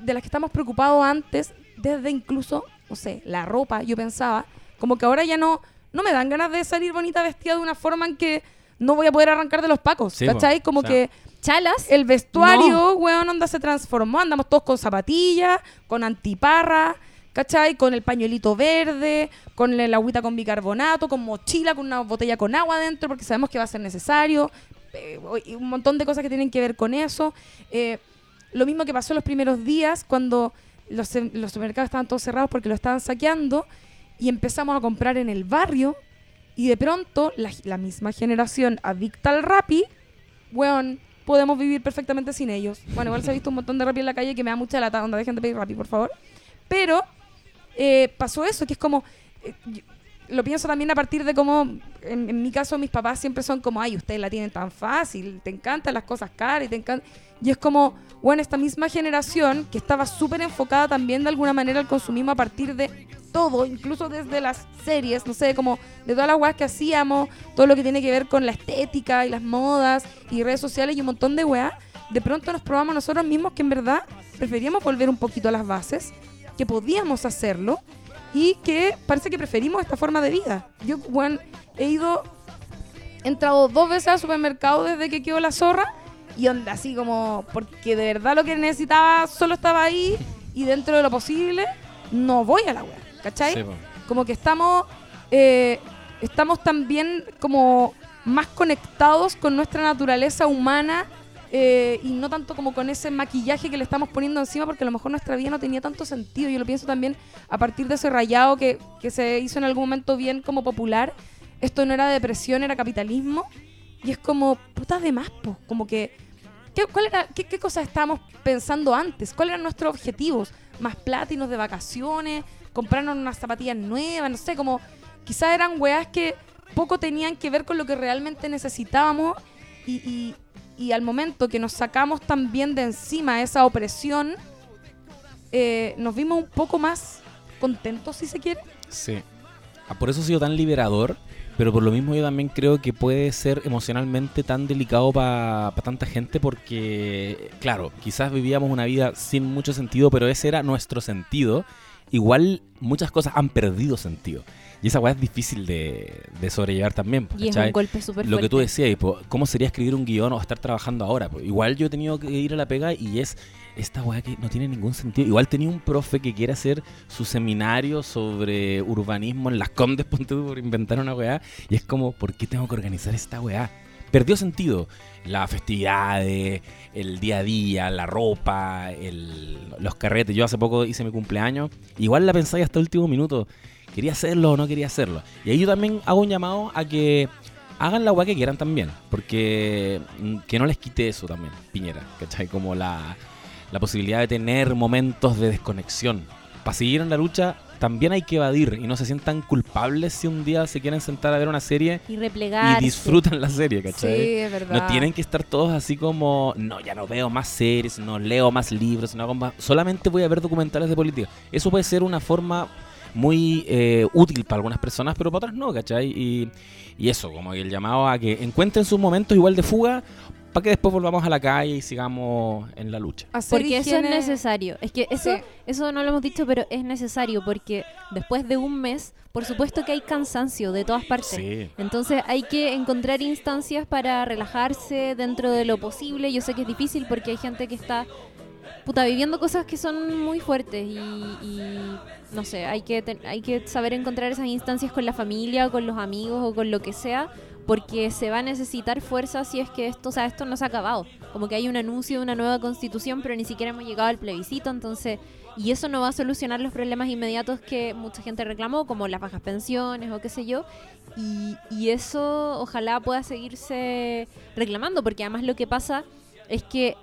de las que estamos preocupados antes, desde incluso, no sé, la ropa, yo pensaba, como que ahora ya no, no me dan ganas de salir bonita vestida de una forma en que no voy a poder arrancar de los pacos, Sí. ¿cachai? Como O sea, que Chalas. el vestuario, weón, onda se transformó. Andamos todos con zapatillas, con antiparra, ¿cachai? Con el pañuelito verde, con el agüita con bicarbonato, con mochila, con una botella con agua adentro, porque sabemos que va a ser necesario. Eh, y un montón de cosas que tienen que ver con eso. Eh, lo mismo que pasó los primeros días cuando los, em- los supermercados estaban todos cerrados porque lo estaban saqueando y empezamos a comprar en el barrio y de pronto la, misma generación adicta al Rappi, weón, podemos vivir perfectamente sin ellos. Bueno, igual se ha visto un montón de Rappi en la calle que me da mucha lata, onda, dejen de pedir Rappi, por favor. Pero eh, pasó eso, que es como... eh, lo pienso también a partir de cómo, en, en mi caso, mis papás siempre son como, ay, ustedes la tienen tan fácil, te encantan las cosas caras y te encanta... Y es como, bueno, esta misma generación que estaba súper enfocada también de alguna manera al consumismo a partir de todo, incluso desde las series, no sé, como de todas las weas que hacíamos, todo lo que tiene que ver con la estética y las modas y redes sociales y un montón de weas, de pronto nos probamos nosotros mismos que en verdad preferíamos volver un poquito a las bases, que podíamos hacerlo y que parece que preferimos esta forma de vida. Yo, weón, he ido, he entrado dos veces al supermercado desde que quedó la zorra y onda así como, porque de verdad lo que necesitaba solo estaba ahí y dentro de lo posible no voy a la wea, ¿cachai? Sí, como que estamos eh, estamos también como más conectados con nuestra naturaleza humana eh, y no tanto como con ese maquillaje que le estamos poniendo encima porque a lo mejor nuestra vida no tenía tanto sentido. Yo lo pienso también a partir de ese rayado que, que se hizo en algún momento bien como popular. Esto no era depresión era capitalismo. Y es como puta de más po, como que ¿Qué, cuál cosas estábamos pensando antes? ¿Cuáles eran nuestros objetivos? ¿Más plátinos de vacaciones? comprarnos unas zapatillas nuevas, no sé, como quizás eran weas que poco tenían que ver con lo que realmente necesitábamos y al momento que nos sacamos también de encima esa opresión, eh, nos vimos un poco más contentos, si se quiere. Sí. Ah, Por eso ha sido tan liberador, pero por lo mismo yo también creo que puede ser emocionalmente tan delicado para tanta gente porque, claro, quizás vivíamos una vida sin mucho sentido, pero ese era nuestro sentido. Igual muchas cosas han perdido sentido. Y esa weá es difícil de, de sobrellevar también. po, Y es un golpe súper Lo que tú decías, po, ¿cómo sería escribir un guion o estar trabajando ahora? po? Igual yo he tenido que ir a la pega y es esta weá que no tiene ningún sentido. Igual tenía un profe que quiere hacer su seminario sobre urbanismo en las Condes, ponte por inventar una weá. Y es como, ¿por qué tengo que organizar esta weá? Perdió sentido. Las festividades, el día a día, la ropa, el- los carretes. Yo hace poco hice mi cumpleaños. Igual la pensáis hasta el último minuto. ¿Quería hacerlo o no quería hacerlo? Y ahí yo también hago un llamado a que hagan la weá que quieran también. Porque mm, que no les quite eso también, Piñera. ¿Cachai? Como la, la posibilidad de tener momentos de desconexión. Para seguir en la lucha también hay que evadir y no se sientan culpables si un día se quieren sentar a ver una serie Y replegarse. y disfrutan la serie, ¿cachai? Sí, es verdad. No tienen que estar todos así como, no, ya no veo más series, no leo más libros, no hago más- solamente voy a ver documentales de política. Eso puede ser una forma muy eh, útil para algunas personas, pero para otras no, ¿cachai? Y, y eso, como el llamado a que encuentren sus momentos igual de fuga para que después volvamos a la calle y sigamos en la lucha. Hacer Porque eso es necesario. Es que eso, Sí. eso no lo hemos dicho, pero es necesario porque después de un mes, por supuesto que hay cansancio de todas partes. Sí. Entonces hay que encontrar instancias para relajarse dentro de lo posible. Yo sé que es difícil porque hay gente que está puta, viviendo cosas que son muy fuertes y, y, no sé, hay que, ten- hay que saber encontrar esas instancias con la familia, con los amigos o con lo que sea, porque se va a necesitar fuerza si es que esto, o sea, esto no se ha acabado. Como que hay un anuncio de una nueva constitución, pero ni siquiera hemos llegado al plebiscito, entonces, y eso no va a solucionar los problemas inmediatos que mucha gente reclamó, como las bajas pensiones o qué sé yo. Y, y eso ojalá pueda seguirse reclamando, porque además lo que pasa es que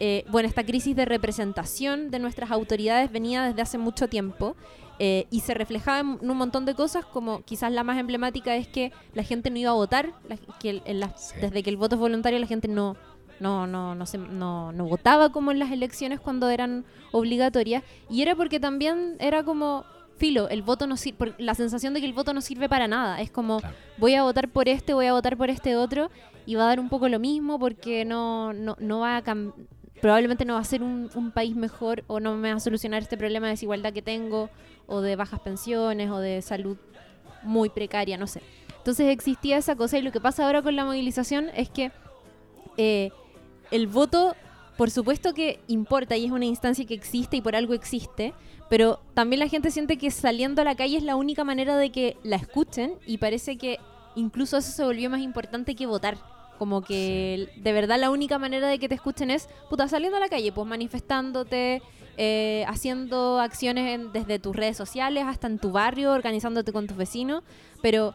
eh, bueno, esta crisis de representación de nuestras autoridades venía desde hace mucho tiempo eh, y se reflejaba en, un montón de cosas, como quizás la más emblemática es que la gente no iba a votar, la- que en Sí. desde que el voto es voluntario la gente no, no, no, no, se- no, no votaba como en las elecciones cuando eran obligatorias y era porque también era como filo, el voto no sirve, la sensación de que el voto no sirve para nada, es como Claro. voy a votar por este, voy a votar por este otro y va a dar un poco lo mismo porque no, no, no va a cam- probablemente no va a ser un, país mejor o no me va a solucionar este problema de desigualdad que tengo o de bajas pensiones o de salud muy precaria, no sé. Entonces existía esa cosa y lo que pasa ahora con la movilización es que eh, el voto, por supuesto que importa y es una instancia que existe y por algo existe, pero también la gente siente que saliendo a la calle es la única manera de que la escuchen y parece que incluso eso se volvió más importante que votar. Como que de verdad la única manera de que te escuchen es, puta, saliendo a la calle, pues manifestándote, eh, haciendo acciones en- desde tus redes sociales hasta en tu barrio, organizándote con tus vecinos, pero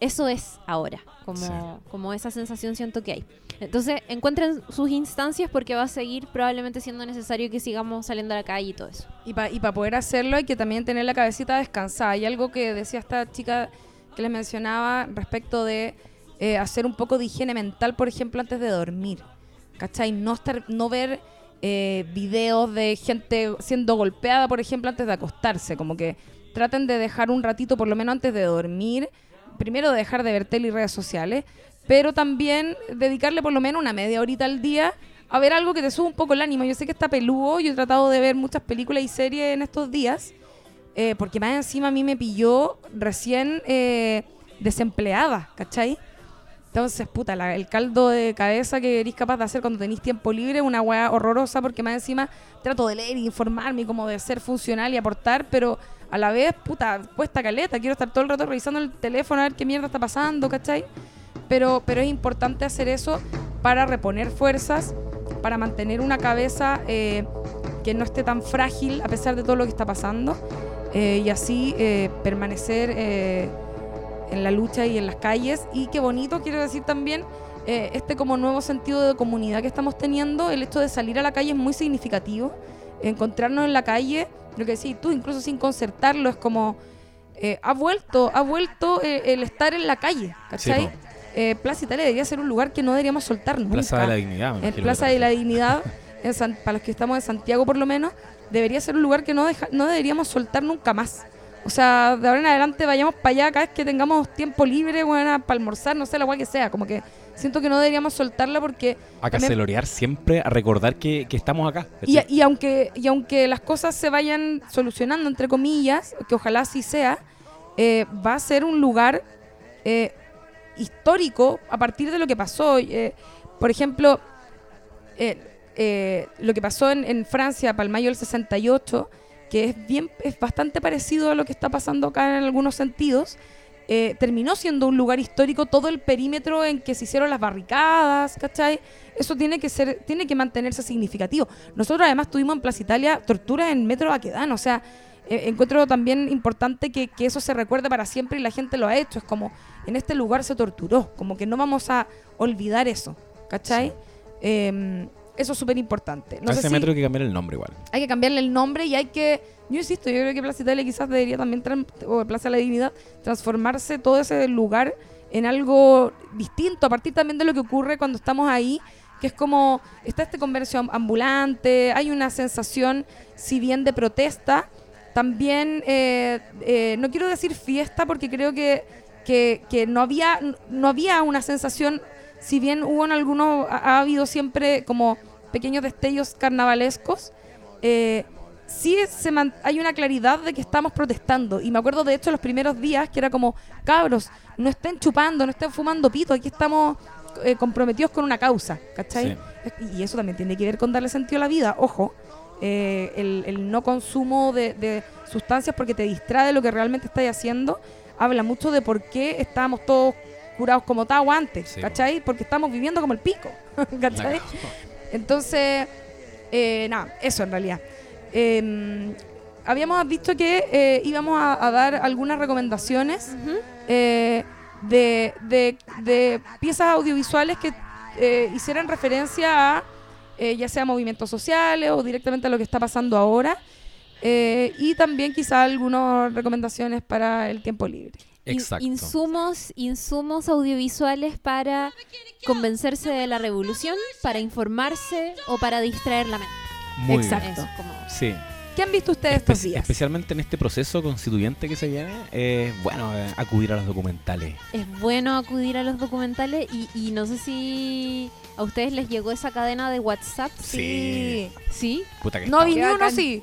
eso es ahora, como, Sí. como esa sensación siento que hay. Entonces, encuentren sus instancias porque va a seguir probablemente siendo necesario que sigamos saliendo a la calle y todo eso. Y para poder hacerlo hay que también tener la cabecita descansada. Y algo que decía esta chica que les mencionaba respecto de eh, hacer un poco de higiene mental, por ejemplo, antes de dormir. ¿Cachai? No, estar, no ver eh, videos de gente siendo golpeada, por ejemplo, antes de acostarse. Como que traten de dejar un ratito, por lo menos antes de dormir. Primero, dejar de ver tele y redes sociales. Pero también dedicarle por lo menos una media horita al día a ver algo que te suba un poco el ánimo. Yo sé que está peludo, yo he tratado de ver muchas películas y series en estos días, eh, porque más encima a mí me pilló recién eh, desempleada, ¿cachai? Entonces, puta, la- el caldo de cabeza que eres capaz de hacer cuando tenéis tiempo libre una weá horrorosa porque más encima trato de leer y informarme como de ser funcional y aportar, pero a la vez, puta, cuesta caleta. Quiero estar todo el rato revisando el teléfono a ver qué mierda está pasando, ¿cachai? Pero, pero es importante hacer eso para reponer fuerzas, para mantener una cabeza eh, que no esté tan frágil a pesar de todo lo que está pasando eh, y así eh, permanecer en la lucha y en las calles. Y qué bonito, quiero decir también, eh, este como nuevo sentido de comunidad que estamos teniendo, el hecho de salir a la calle es muy significativo. encontrarnos en la calle, lo que decís tú, incluso sin concertarlo, es como, eh, ha vuelto, ha vuelto eh, el estar en la calle, ¿cachai? po. Eh, Plaza Italia debería ser un lugar que no deberíamos soltar nunca. Plaza de la Dignidad. me En Plaza de la. Dignidad, en San- para los que estamos en Santiago por lo menos, debería ser un lugar que no, deja, no deberíamos soltar nunca más. O sea, de ahora en adelante vayamos para allá cada vez que tengamos tiempo libre, bueno, para almorzar, no sé, la cual que sea. Como que siento que no deberíamos soltarla porque... A cacelorear siempre, a recordar que, que estamos acá. y, aunque, y aunque las cosas se vayan solucionando, entre comillas, que ojalá así sea, eh, va a ser un lugar eh, histórico a partir de lo que pasó. Eh, por ejemplo, eh, lo que pasó en, en Francia para el mayo del 68, que es, bien, es bastante parecido a lo que está pasando acá en algunos sentidos, eh, terminó siendo un lugar histórico todo el perímetro en que se hicieron las barricadas, ¿cachai? Eso tiene que ser, tiene que mantenerse significativo. Nosotros además tuvimos en Plaza Italia torturas en Metro Baquedano, o sea, eh, encuentro también importante que, que eso se recuerde para siempre y la gente lo ha hecho. Es como, en este lugar se torturó, como que no vamos a olvidar eso, ¿cachai? Sí. Eh, eso es súper importante. No a sé ese si metro hay que cambiar el nombre igual. hay que cambiarle el nombre y hay que, yo insisto, yo creo que Plaza Italia quizás debería también, o Plaza de la Dignidad, transformarse todo ese lugar en algo distinto, a partir también de lo que ocurre cuando estamos ahí, que es como, está este comercio am- ambulante, hay una sensación, si bien de protesta, también, eh, eh, no quiero decir fiesta porque creo que, que, que no, había, no había una sensación, si bien hubo en algunos, ha, ha habido siempre como pequeños destellos carnavalescos, eh, sí se man- hay una claridad de que estamos protestando. Y me acuerdo de hecho los primeros días que era como, cabros, no estén chupando, no estén fumando pito, aquí estamos eh, comprometidos con una causa, ¿cachai? Y eso también tiene que ver con darle sentido a la vida, ojo. eh, el, el no consumo de, de sustancias porque te distrae de lo que realmente estás haciendo, habla mucho de por qué estábamos todos curados como Tawa antes, Sí, ¿cachai? Porque estamos viviendo como el pico, ¿cachai? Entonces, eh, nada, eso en realidad. Eh, habíamos visto que eh, íbamos a, a dar algunas recomendaciones eh, de, de- de piezas audiovisuales que eh, hicieran referencia a eh, ya sea movimientos sociales o directamente a lo que está pasando ahora. Eh, y también quizá algunas recomendaciones para el tiempo libre. Exacto. insumos, insumos audiovisuales para convencerse de la revolución, para informarse o para distraer la mente. Muy bien. Exacto. Es como- Sí. ¿Qué han visto ustedes estos días? Especialmente en este proceso constituyente que se viene, es bueno eh, acudir a los documentales. es bueno acudir a los documentales y, y no sé si a ustedes les llegó esa cadena de WhatsApp. Sí. ¿Sí? Puta que No vi uno, sí.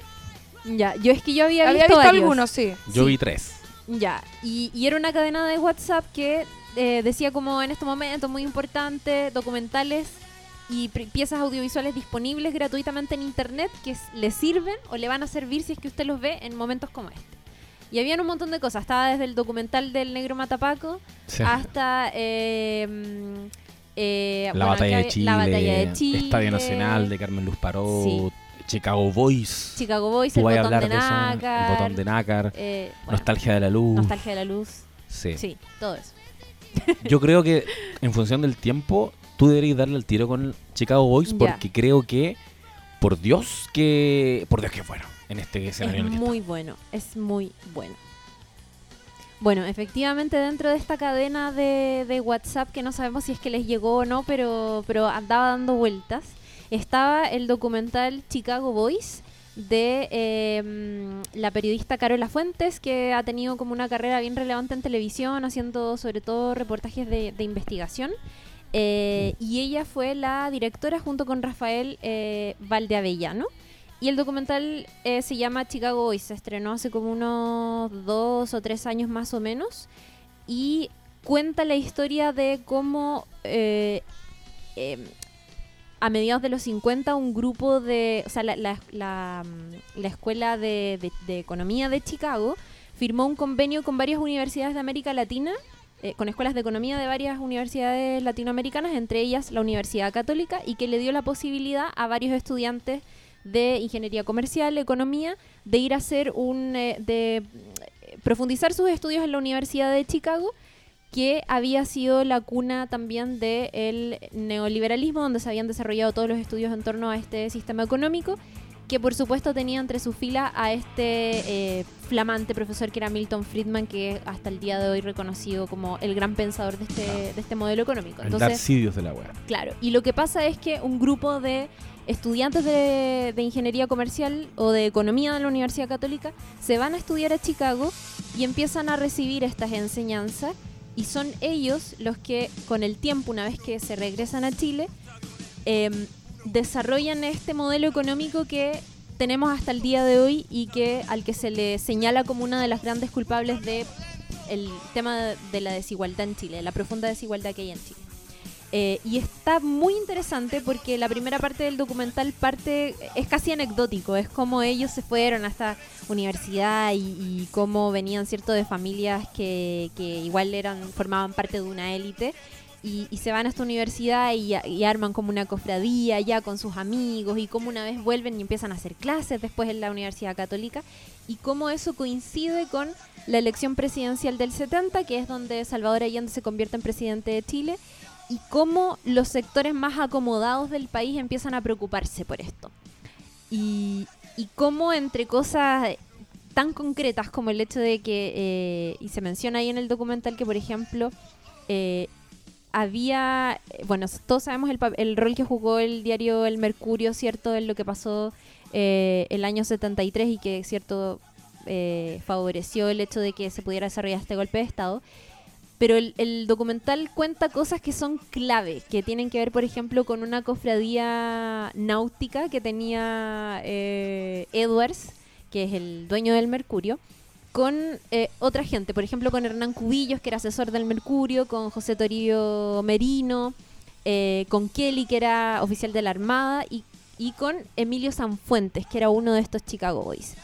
Ya, yo es que yo había, Había visto, algunos, sí. Yo sí. vi tres. Ya, y, y era una cadena de WhatsApp que eh, decía como en este momento muy importante, documentales y piezas audiovisuales disponibles gratuitamente en internet que le sirven o le van a servir si es que usted los ve en momentos como este. Y habían un montón de cosas, estaba desde el documental del negro Matapaco Sí. hasta eh, mm, eh, la, bueno, batalla de Chile, la batalla de Chile, Estadio Nacional de Carmen Luz Paró, Sí. Chicago Boys. Chicago Boys, el botón, hablar de nácar, el botón de nácar, eh, bueno, Nostalgia de la Luz. nostalgia de la luz, Sí. sí, todo eso. Yo creo que en función del tiempo, tú deberías darle el tiro con Chicago Boys Ya. porque creo que, por Dios, que. Por Dios que bueno en este escenario Es en el muy bueno, es muy bueno. Bueno, efectivamente dentro de esta cadena de, de WhatsApp, que no sabemos si es que les llegó o no, pero, pero andaba dando vueltas, estaba el documental Chicago Boys de eh, mm, la periodista Carola Fuentes, que ha tenido como una carrera bien relevante en televisión, haciendo sobre todo reportajes de, de investigación. Eh, y ella fue la directora junto con Rafael eh, Valdeavellano. Y el documental eh, se llama Chicago Boys, se estrenó hace como unos dos o tres años más o menos. Y cuenta la historia de cómo eh, eh, a mediados de los 50 un grupo de, o sea, la, la- la, mm, la Escuela de, de- de Economía de Chicago firmó un convenio con varias universidades de América Latina, eh, con escuelas de economía de varias universidades latinoamericanas, entre ellas la Universidad Católica, y que le dio la posibilidad a varios estudiantes de ingeniería comercial, economía, de ir a hacer un, eh, de eh, profundizar sus estudios en la Universidad de Chicago que había sido la cuna también del neoliberalismo, donde se habían desarrollado todos los estudios en torno a este sistema económico. que por supuesto tenía entre sus filas a este eh, flamante profesor que era Milton Friedman, que hasta el día de hoy reconocido como el gran pensador de este, de este modelo económico. El Entonces, Darcidios de la web. Claro, y lo que pasa es que un grupo de estudiantes de, de ingeniería comercial o de economía de la Universidad Católica se van a estudiar a Chicago y empiezan a recibir estas enseñanzas y son ellos los que con el tiempo, una vez que se regresan a Chile, em, desarrollan este modelo económico que tenemos hasta el día de hoy y que al que se le señala como una de las grandes culpables de el tema de la desigualdad en Chile, la profunda desigualdad que hay en Chile. Eh, y está muy interesante porque la primera parte del documental parte es casi anecdótico, es como ellos se fueron a esta universidad y, y cómo venían cierto de familias que, que igual eran formaban parte de una élite y, y se van a esta universidad y, y arman como una cofradía ya con sus amigos y cómo una vez vuelven y empiezan a hacer clases después en la Universidad Católica y cómo eso coincide con la elección presidencial del 70, que es donde Salvador Allende se convierte en presidente de Chile y cómo los sectores más acomodados del país empiezan a preocuparse por esto. Y, y cómo entre cosas tan concretas como el hecho de que, eh, y se menciona ahí en el documental que, por ejemplo, eh, había, eh, bueno, todos sabemos el, el rol que jugó el diario El Mercurio, ¿cierto? En lo que pasó eh, el año 73 y que, ¿cierto? favoreció el hecho de que se pudiera desarrollar este golpe de Estado. Pero el, documental cuenta cosas que son clave, que tienen que ver, por ejemplo, con una cofradía náutica que tenía eh, Edwards, que es el dueño del Mercurio, con eh, otra gente, por ejemplo, con Hernán Cubillos, que era asesor del Mercurio, con José Torillo Merino, eh, con Kelly, que era oficial de la Armada, y, y con Emilio Sanfuentes, que era uno de estos Chicago Boys.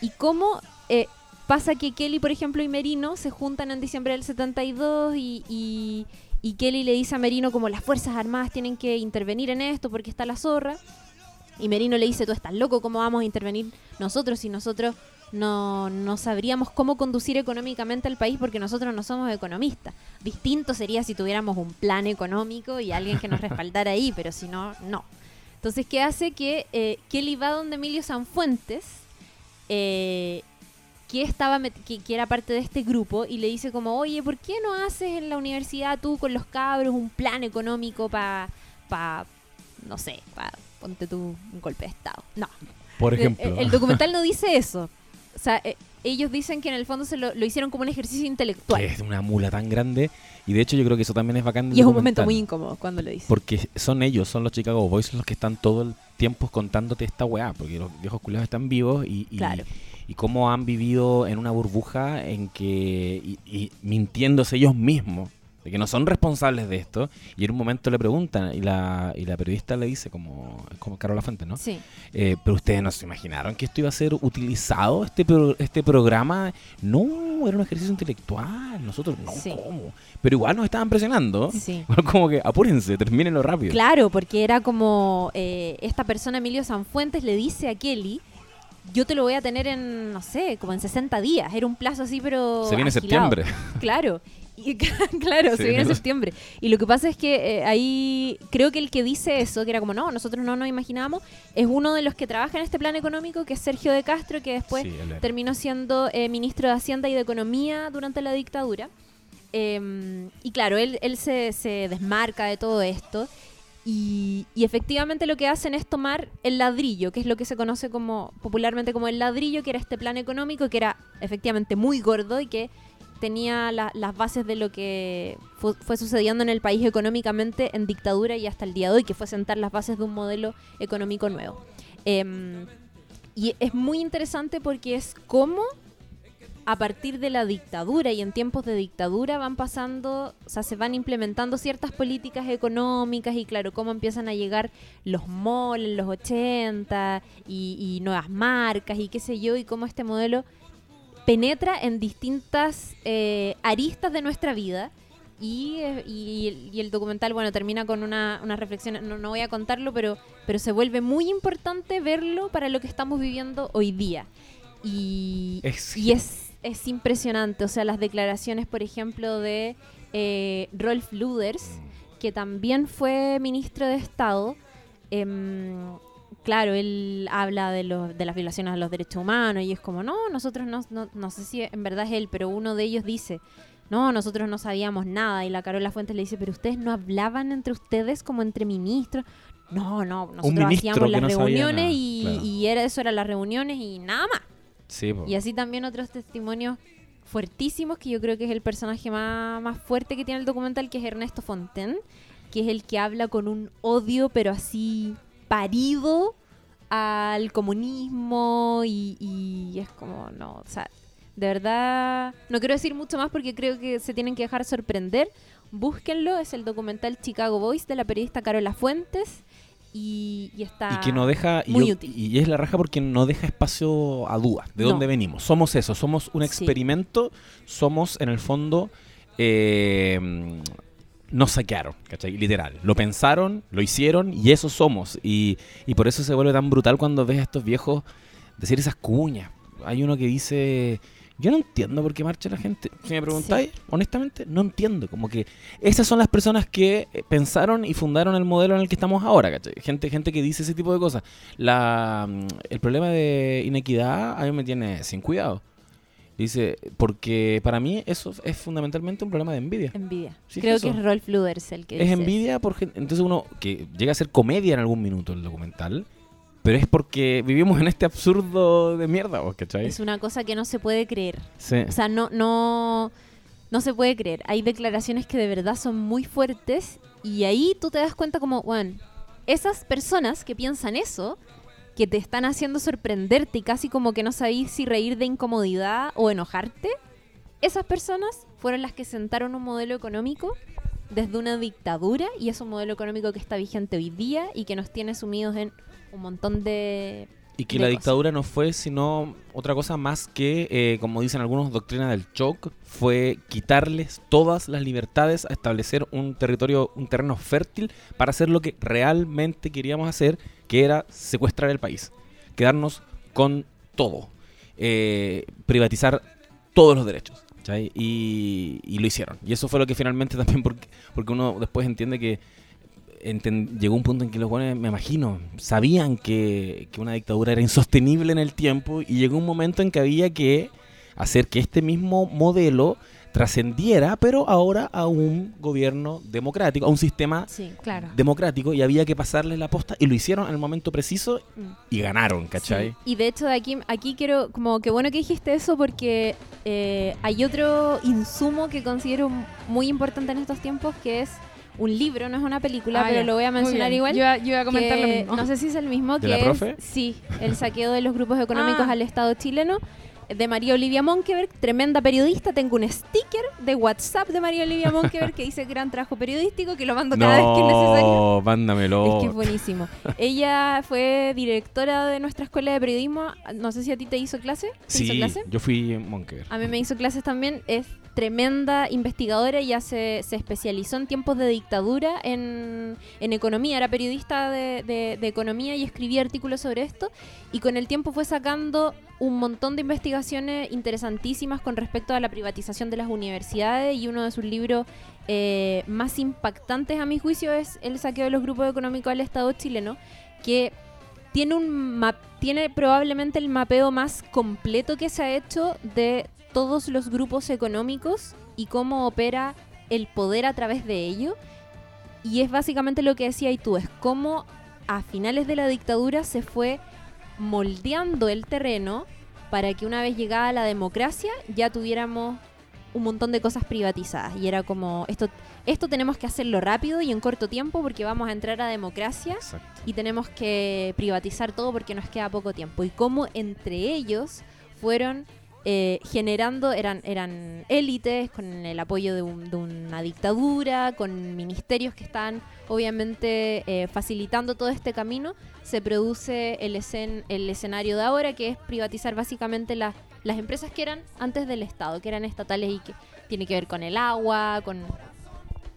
Y cómo eh, pasa que Kelly, por ejemplo, y Merino se juntan en diciembre del 72 y, y, y Kelly le dice a Merino como las Fuerzas Armadas tienen que intervenir en esto porque está la zorra. Y Merino le dice, tú estás loco, ¿cómo vamos a intervenir nosotros si nosotros no, no sabríamos cómo conducir económicamente al país porque nosotros no somos economistas? Distinto sería si tuviéramos un plan económico y alguien que nos respaldara ahí, pero si no, no. Entonces, ¿qué hace? Que eh, Kelly va donde Emilio Sanfuentes, eh, que estaba met- que, que era parte de este grupo y le dice como oye ¿por qué no haces en la universidad tú con los cabros un plan económico para pa, no sé para ponte tú un golpe de estado no Por El- ejemplo. el, el documental no dice eso o sea eh, ellos dicen que en el fondo se lo, lo hicieron como un ejercicio intelectual que es una mula tan grande. Y de hecho yo creo que eso también es bacán. y es un momento muy incómodo cuando lo dice Porque son ellos, son los Chicago Boys los que están todo el tiempo contándote esta weá. Porque los viejos culiados están vivos y, y, Claro. Y cómo han vivido en una burbuja en que. Y, y mintiéndose ellos mismos. De que no son responsables de esto. Y en un momento le preguntan. Y la, y la periodista le dice, como, como Carola Fuente, ¿no? sí Eh, pero ustedes no se imaginaron que esto iba a ser utilizado, este, pro- este programa. No, era un ejercicio intelectual. Nosotros, no, Sí. ¿cómo? Pero igual nos estaban presionando. Sí. Como que apúrense, termínenlo rápido. Claro, porque era como eh, esta persona, Emilio Sanfuentes, le dice a Kelly, yo te lo voy a tener en, no sé, como en 60 días. Era un plazo así, pero... Se viene agilado. septiembre. Claro. Y, claro, Se se viene septiembre. Y lo que pasa es que eh, ahí creo que el que dice eso, que era como, no, nosotros no nos imaginábamos, es uno de los que trabaja en este plan económico, que es Sergio de Castro, que después Sí, terminó siendo eh, ministro de Hacienda y de Economía durante la dictadura. Eh, y claro, él, él se, se desmarca de todo esto. Y, efectivamente lo que hacen es tomar el ladrillo, que es lo que se conoce como popularmente como el ladrillo, que era este plan económico, que era efectivamente muy gordo y que tenía la- las bases de lo que fu- fue sucediendo en el país económicamente en dictadura y hasta el día de hoy, que fue sentar las bases de un modelo económico nuevo. Em, y es muy interesante porque es cómo a partir de la dictadura y en tiempos de dictadura van pasando, o sea, se van implementando ciertas políticas económicas y claro, cómo empiezan a llegar los malls en los 80 y, y nuevas marcas y qué sé yo, y cómo este modelo penetra en distintas eh, aristas de nuestra vida. Y, eh, y el- y el documental, bueno, termina con una, una reflexión, no, no voy a contarlo, pero, pero se vuelve muy importante verlo para lo que estamos viviendo hoy día. Y Es- y es, es impresionante, o sea, las declaraciones, por ejemplo, de eh, Rolf Luders, que también fue ministro de Estado, em, claro, él habla de, los, de las violaciones a los derechos humanos y es como, no, nosotros no, no, no sé si en verdad es él, pero uno de ellos dice, no, nosotros no sabíamos nada. Y la Carola Fuentes le dice, pero ustedes no hablaban entre ustedes como entre ministros. No, no, nosotros hacíamos las no reuniones nada, y, claro. y era eso eran las reuniones y nada más. Sí. Y así también otros testimonios fuertísimos, que yo creo que es el personaje más, más fuerte que tiene el documental, que es Ernesto Fonten, que es el que habla con un odio, pero así parido al comunismo y, y es como, no, o sea, de verdad, no quiero decir mucho más porque creo que se tienen que dejar sorprender. Búsquenlo, es el documental Chicago Boys de la periodista Carola Fuentes y, y está y que no deja y, muy yo- útil. y es la raja porque no deja espacio a dudas de No. dónde venimos somos eso somos un Sí. experimento somos en el fondo eh, nos saquearon ¿cachai? literal lo pensaron lo hicieron y eso somos y, y por eso se vuelve tan brutal cuando ves a estos viejos decir esas cuñas hay uno que dice yo no entiendo por qué marcha la gente si me preguntáis honestamente no entiendo como que esas son las personas que eh, pensaron y fundaron el modelo en el que estamos ahora, ¿cachai? Gente, gente que dice ese tipo de cosas. La, mm, el problema de inequidad a mí me tiene sin cuidado. Dice, porque para mí eso es fundamentalmente un problema de envidia. Envidia. Sí, Creo eso. que es Rolf Luders el que Es dice envidia por gente. Entonces uno que llega a ser comedia en algún minuto el documental, pero es porque vivimos en este absurdo de mierda, ¿vos, ¿cachai? Es una cosa que no se puede creer. Sí. O sea, no, no, no se puede creer. Hay declaraciones que de verdad son muy fuertes y ahí tú te das cuenta como, bueno, esas personas que piensan eso, que te están haciendo sorprenderte y casi como que no sabéis si reír de incomodidad o enojarte, esas personas fueron las que sentaron un modelo económico desde una dictadura y es un modelo económico que está vigente hoy día y que nos tiene sumidos en un montón de... Y que de la cosas. dictadura no fue sino otra cosa más que, eh, como dicen algunos, doctrina del shock, fue quitarles todas las libertades a establecer un territorio, un terreno fértil para hacer lo que realmente queríamos hacer, que era secuestrar el país, quedarnos con todo, eh, privatizar todos los derechos. Y, y lo hicieron. Y eso fue lo que finalmente también, porque, porque uno después entiende que llegó un punto en que los buenos, me imagino, sabían que, que una dictadura era insostenible en el tiempo y llegó un momento en que había que hacer que este mismo modelo trascendiera, pero ahora a un gobierno democrático, a un sistema Sí. Claro. democrático y había que pasarle la posta y lo hicieron en el momento preciso Mm. y ganaron, ¿cachai? Sí, Y de hecho de aquí, aquí quiero, como que bueno que dijiste eso porque eh, hay otro insumo que considero muy importante en estos tiempos que es un libro, no es una película, Ah, pero ya. lo voy a mencionar igual. Yo, iba- yo iba a comentar lo mismo. No sé si es el mismo ¿De que la es- profe? sí, el saqueo de los grupos económicos Ah. al Estado chileno de María Olivia Monkeberg, tremenda periodista. Tengo un sticker de WhatsApp de María Olivia Monkeberg que dice gran trabajo periodístico, que lo mando cada vez que es necesario. No, mándamelo. Es que es buenísimo. Ella fue directora de nuestra escuela de periodismo. No sé si a ti te hizo clase. ¿Te hizo Sí, clase? yo fui Monker. A mí me hizo clases también. Es tremenda investigadora. Ella se, se especializó en tiempos de dictadura en, en economía. Era periodista de, de- de economía y escribía artículos sobre esto. Y con el tiempo fue sacando un montón de investigaciones interesantísimas con respecto a la privatización de las universidades. Y uno de sus libros eh, más impactantes, a mi juicio, es El saqueo de los grupos económicos al Estado chileno. Que tiene un map, tiene probablemente el mapeo más completo que se ha hecho de todos los grupos económicos y cómo opera el poder a través de ello. Y es básicamente lo que decía y tú, es cómo a finales de la dictadura se fue moldeando el terreno para que una vez llegada la democracia ya tuviéramos un montón de cosas privatizadas. Y era como, esto, esto tenemos que hacerlo rápido y en corto tiempo porque vamos a entrar a democracia Exacto. y tenemos que privatizar todo porque nos queda poco tiempo. Y cómo entre ellos fueron eh, generando, eran, eran élites con el apoyo de, un- una dictadura, con ministerios que están obviamente eh, facilitando todo este camino, se produce el, escen- el escenario de ahora, que es privatizar básicamente las las empresas que eran antes del Estado, que eran estatales y que tiene que ver con el agua, con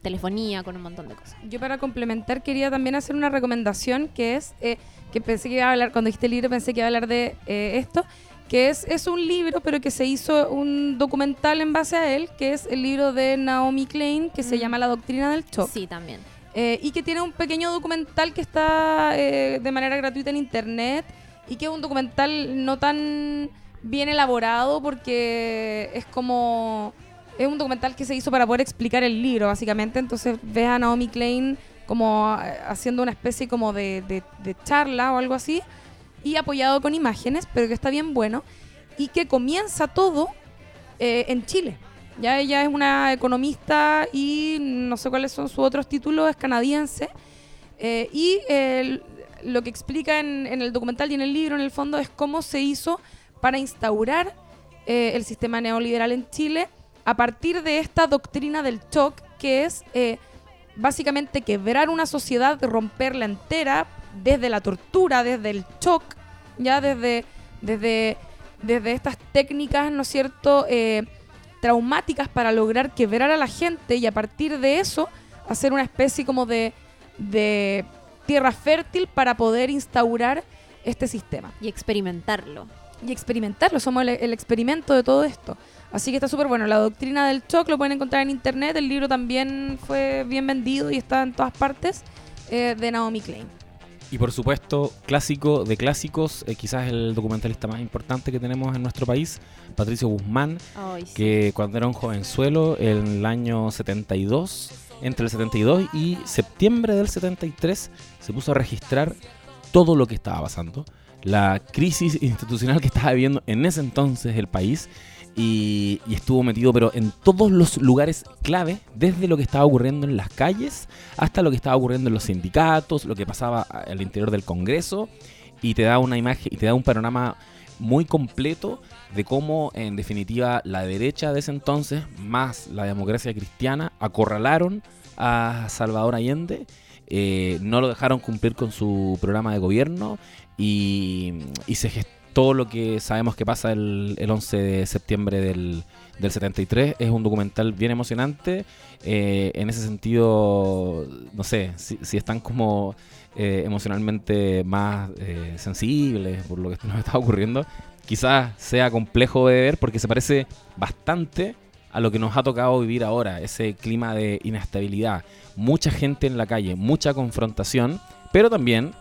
telefonía, con un montón de cosas. Yo para complementar quería también hacer una recomendación que es, eh, que pensé que iba a hablar, cuando dijiste el libro pensé que iba a hablar de eh, esto, que es, es un libro pero que se hizo un documental en base a él, que es el libro de Naomi Klein que se Mm. llama La Doctrina del Shock. Sí, también. eh, y que tiene un pequeño documental que está eh, de manera gratuita en internet y que es un documental no tan bien elaborado porque es como es un documental que se hizo para poder explicar el libro básicamente entonces ves a Naomi Klein como eh, haciendo una especie como de, de- de charla o algo así y apoyado con imágenes pero que está bien bueno y que comienza todo eh, en Chile ya ella es una economista y no sé cuáles son sus otros títulos, es canadiense. Eh, y lo que explica en, en el documental y en el libro, en el fondo, es cómo se hizo para instaurar eh, el sistema neoliberal en Chile a partir de esta doctrina del shock, que es básicamente quebrar una sociedad, romperla entera desde la tortura, desde el shock, ya desde, desde, desde estas técnicas, ¿no es cierto?, eh, traumáticas para lograr quebrar a la gente y a partir de eso hacer una especie como de, de tierra fértil para poder instaurar este sistema Y experimentarlo. y experimentarlo. Somos el, el experimento de todo esto. Así que está súper bueno. La doctrina del shock lo pueden encontrar en internet. El libro también fue bien vendido y está en todas partes eh, de Naomi Klein. Y por supuesto, clásico de clásicos, eh, quizás el documentalista más importante que tenemos en nuestro país, Patricio Guzmán, sí. que cuando era un jovenzuelo, en el año 72, entre el 72 y septiembre del 73, se puso a registrar todo lo que estaba pasando, la crisis institucional que estaba viviendo en ese entonces el país, y, estuvo metido pero en todos los lugares clave, desde lo que estaba ocurriendo en las calles hasta lo que estaba ocurriendo en los sindicatos, lo que pasaba al interior del Congreso, y te da una imagen y te da un panorama muy completo de cómo en definitiva la derecha de ese entonces más la democracia cristiana acorralaron a Salvador Allende, eh, no lo dejaron cumplir con su programa de gobierno y, y se gestó lo que sabemos que pasa el, el 11 de septiembre del, del 73. Es un documental bien emocionante. eh, en ese sentido, no sé, si, están como eh, emocionalmente más eh, sensibles por lo que nos está ocurriendo, quizás sea complejo de ver porque se parece bastante a lo que nos ha tocado vivir ahora, ese clima de inestabilidad, mucha gente en la calle, mucha confrontación, pero también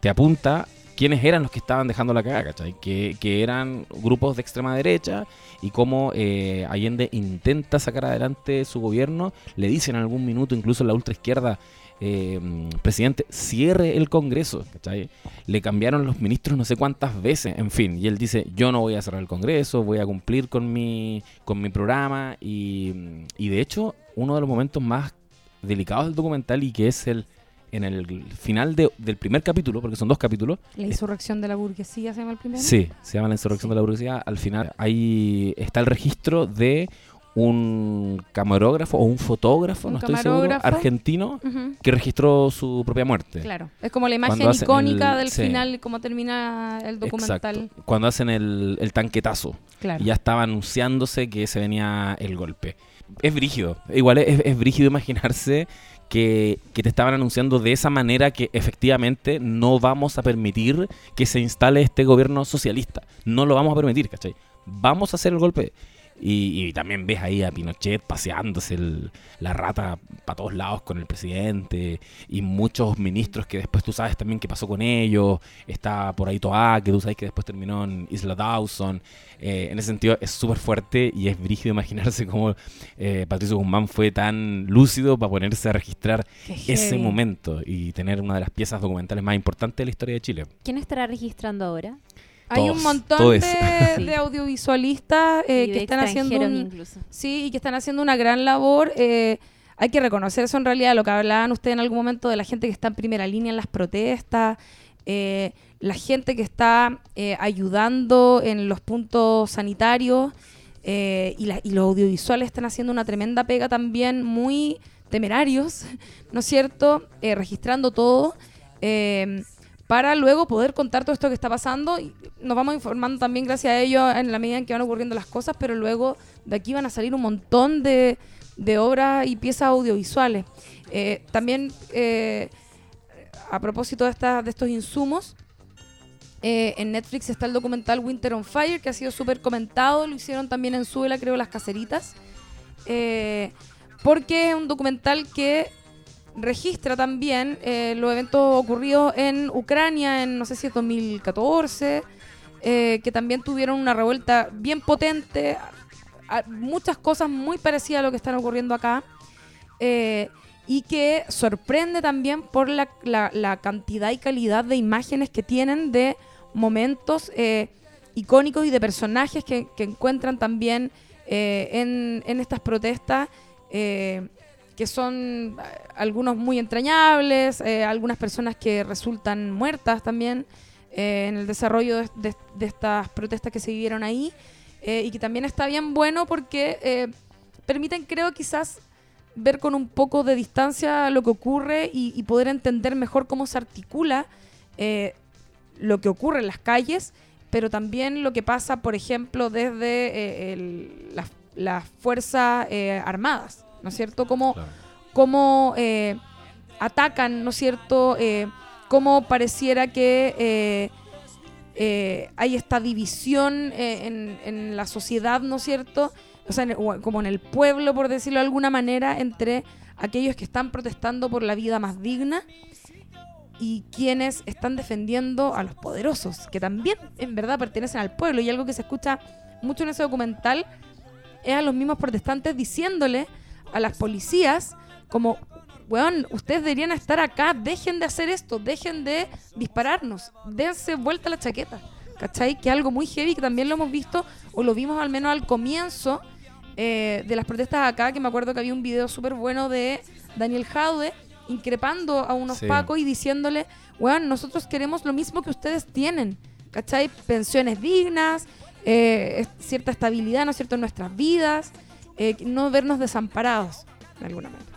te apunta quiénes eran los que estaban dejando la cagada, ¿cachai? Que, eran grupos de extrema derecha y cómo eh, Allende intenta sacar adelante su gobierno, le dicen en algún minuto, incluso la ultraizquierda, eh, presidente, cierre el Congreso, ¿cachai? Le cambiaron los ministros no sé cuántas veces, en fin, y él dice, yo no voy a cerrar el Congreso, voy a cumplir con mi, con mi programa, y, y de hecho, uno de los momentos más delicados del documental y que es el en el final de- del primer capítulo, porque son dos capítulos, La insurrección de la burguesía se llama el primero. Sí, se llama la insurrección de la burguesía. Al final ahí está el registro de un camarógrafo o un fotógrafo, Un no estoy seguro, argentino, que registró su propia muerte. Claro. Es como la imagen icónica el- del sí. final, cómo termina el documental. Exacto. Cuando hacen el, el tanquetazo. Claro. Y ya estaba anunciándose que se venía el golpe. Es brígido. Igual es, es brígido imaginarse que, te estaban anunciando de esa manera que efectivamente no vamos a permitir que se instale este gobierno socialista. No lo vamos a permitir, ¿cachai? Vamos a hacer el golpe. Y, y también ves ahí a Pinochet paseándose el- la rata para todos lados con el presidente y muchos ministros que después tú sabes también qué pasó con ellos. Está por ahí Toa, que tú sabes que después terminó en Isla Dawson. Eh, en ese sentido es súper fuerte y es brígido imaginarse cómo eh, Patricio Guzmán fue tan lúcido para ponerse a registrar Qué ese heavy. momento y tener una de las piezas documentales más importantes de la historia de Chile. ¿Quién estará registrando ahora? Hay un montón de, Sí. de audiovisualistas eh, que están haciendo extranjeros un, incluso. sí y que están haciendo una gran labor. eh, hay que reconocer eso en realidad, lo que hablaban ustedes en algún momento de la gente que está en primera línea en las protestas, eh, la gente que está eh, ayudando en los puntos sanitarios eh, y, la- y los audiovisuales están haciendo una tremenda pega también, muy temerarios, ¿no es cierto? Eh, registrando todo. Para luego poder contar todo esto que está pasando. Y nos vamos informando también gracias a ellos en la medida en que van ocurriendo las cosas, pero luego de aquí van a salir un montón de, obras y piezas audiovisuales. Eh, también, eh, a propósito de, esta- de estos insumos, eh, en Netflix está el documental Winter on Fire, que ha sido súper comentado. Lo hicieron también en Suela, creo, Las Caseritas. Porque es un documental que registra también eh, los eventos ocurridos en Ucrania en, no sé si es 2014, eh, que también tuvieron una revuelta bien potente, muchas cosas muy parecidas a lo que están ocurriendo acá, eh, y que sorprende también por la, la- la cantidad y calidad de imágenes que tienen de momentos icónicos y de personajes que, encuentran también en, estas protestas. Que son eh, algunos muy entrañables, eh, algunas personas que resultan muertas también eh, en el desarrollo de, estas protestas que se vivieron ahí, y que también está bien bueno porque permiten, creo, quizás ver con un poco de distancia lo que ocurre y, poder entender mejor cómo se articula lo que ocurre en las calles, pero también lo que pasa, por ejemplo, desde las, fuerzas armadas, ¿no es cierto? Cómo, Claro. cómo eh, atacan, ¿no es cierto? Eh, cómo pareciera que eh, eh, hay esta división eh, en, en la sociedad, ¿no es cierto? O sea, en como en el pueblo, por decirlo de alguna manera, entre aquellos que están protestando por la vida más digna y quienes están defendiendo a los poderosos, que también en verdad pertenecen al pueblo. Y algo que se escucha mucho en ese documental es a los mismos protestantes diciéndole a las policías como, weón, ustedes deberían estar acá, dejen de hacer esto, dejen de dispararnos, dense vuelta la chaqueta. ¿Cachai? Que algo muy heavy que también lo hemos visto, o lo vimos al menos al comienzo eh, de las protestas acá, que me acuerdo que había un video súper bueno de Daniel Jaude increpando a unos Sí. pacos y diciéndole, weón, nosotros queremos lo mismo que ustedes tienen, ¿cachai? Pensiones dignas, eh, cierta estabilidad, ¿no es cierto?, en nuestras vidas, eh, no vernos desamparados, de alguna manera.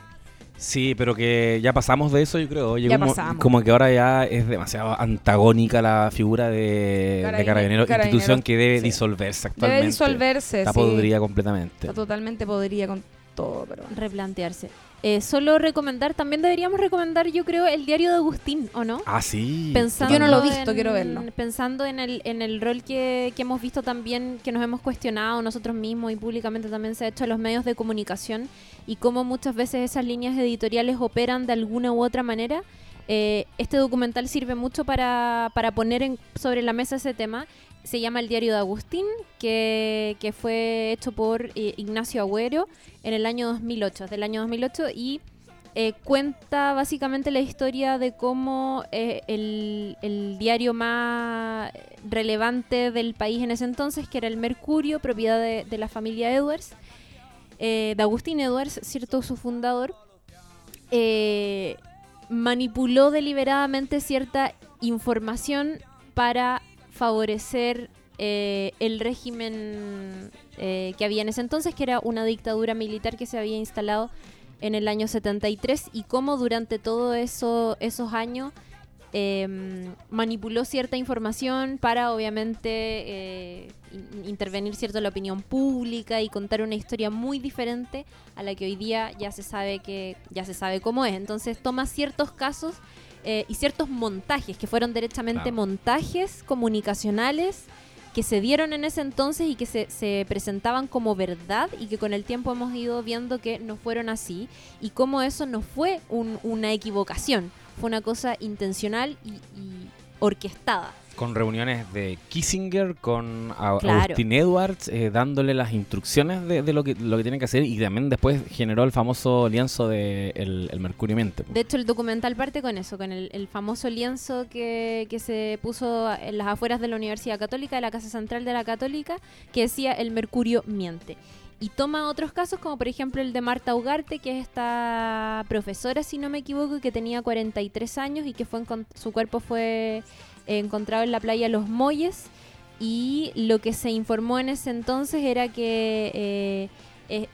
Sí, pero que ya pasamos de eso, yo creo. Llegó Ya pasamos. Como que ahora ya es demasiado antagónica la figura de, Carabine- de Carabinero, Carabineros, institución que debe sí. disolverse actualmente. Debe disolverse, Está sí. podrida completamente. Está totalmente podría con todo, pero... replantearse. Eh, solo recomendar, también deberíamos recomendar, yo creo, el diario de Agustín, ¿o no? Ah, sí. Pensando Yo no lo he en- visto, quiero verlo. Pensando en el, en el rol que, que hemos visto también, que nos hemos cuestionado nosotros mismos y públicamente también se ha hecho a los medios de comunicación y cómo muchas veces esas líneas editoriales operan de alguna u otra manera. Eh, este documental sirve mucho para, para poner en- sobre la mesa ese tema. Se llama El Diario de Agustín, que, que fue hecho por eh, Ignacio Agüero en el año 2008, del año 2008, y eh, cuenta básicamente la historia de cómo eh, el, el diario más relevante del país en ese entonces, que era el Mercurio, propiedad de, de la familia Edwards, de Agustín Edwards, cierto su fundador, manipuló deliberadamente cierta información para favorecer eh, el régimen eh, que había en ese entonces, que era una dictadura militar que se había instalado en el año 73 y cómo durante todos eso, esos años eh, manipuló cierta información para obviamente eh, in- intervenir cierto la opinión pública y contar una historia muy diferente a la que hoy día ya se sabe que ya se sabe cómo es. Entonces toma ciertos casos eh, y ciertos montajes que fueron derechamente Claro. montajes comunicacionales que se dieron en ese entonces y que se, se presentaban como verdad y que con el tiempo hemos ido viendo que no fueron así y cómo eso no fue un- una equivocación, fue una cosa intencional y, y orquestada. Con reuniones de Kissinger, con Claro. Agustín Edwards, eh, dándole las instrucciones de, de lo, que, lo que tienen que hacer y también después generó el famoso lienzo de el, el Mercurio Mente. po. De hecho, el documental parte con eso, con el, el famoso lienzo que, que se puso en las afueras de la Universidad Católica, de la Casa Central de la Católica, que decía el mercurio miente. Y toma otros casos, como por ejemplo el de Marta Ugarte, que es esta profesora, si no me equivoco, que tenía 43 años y que fue su cuerpo fue encontrado en la playa Los Molles. Y lo que se informó en ese entonces era que eh, eh,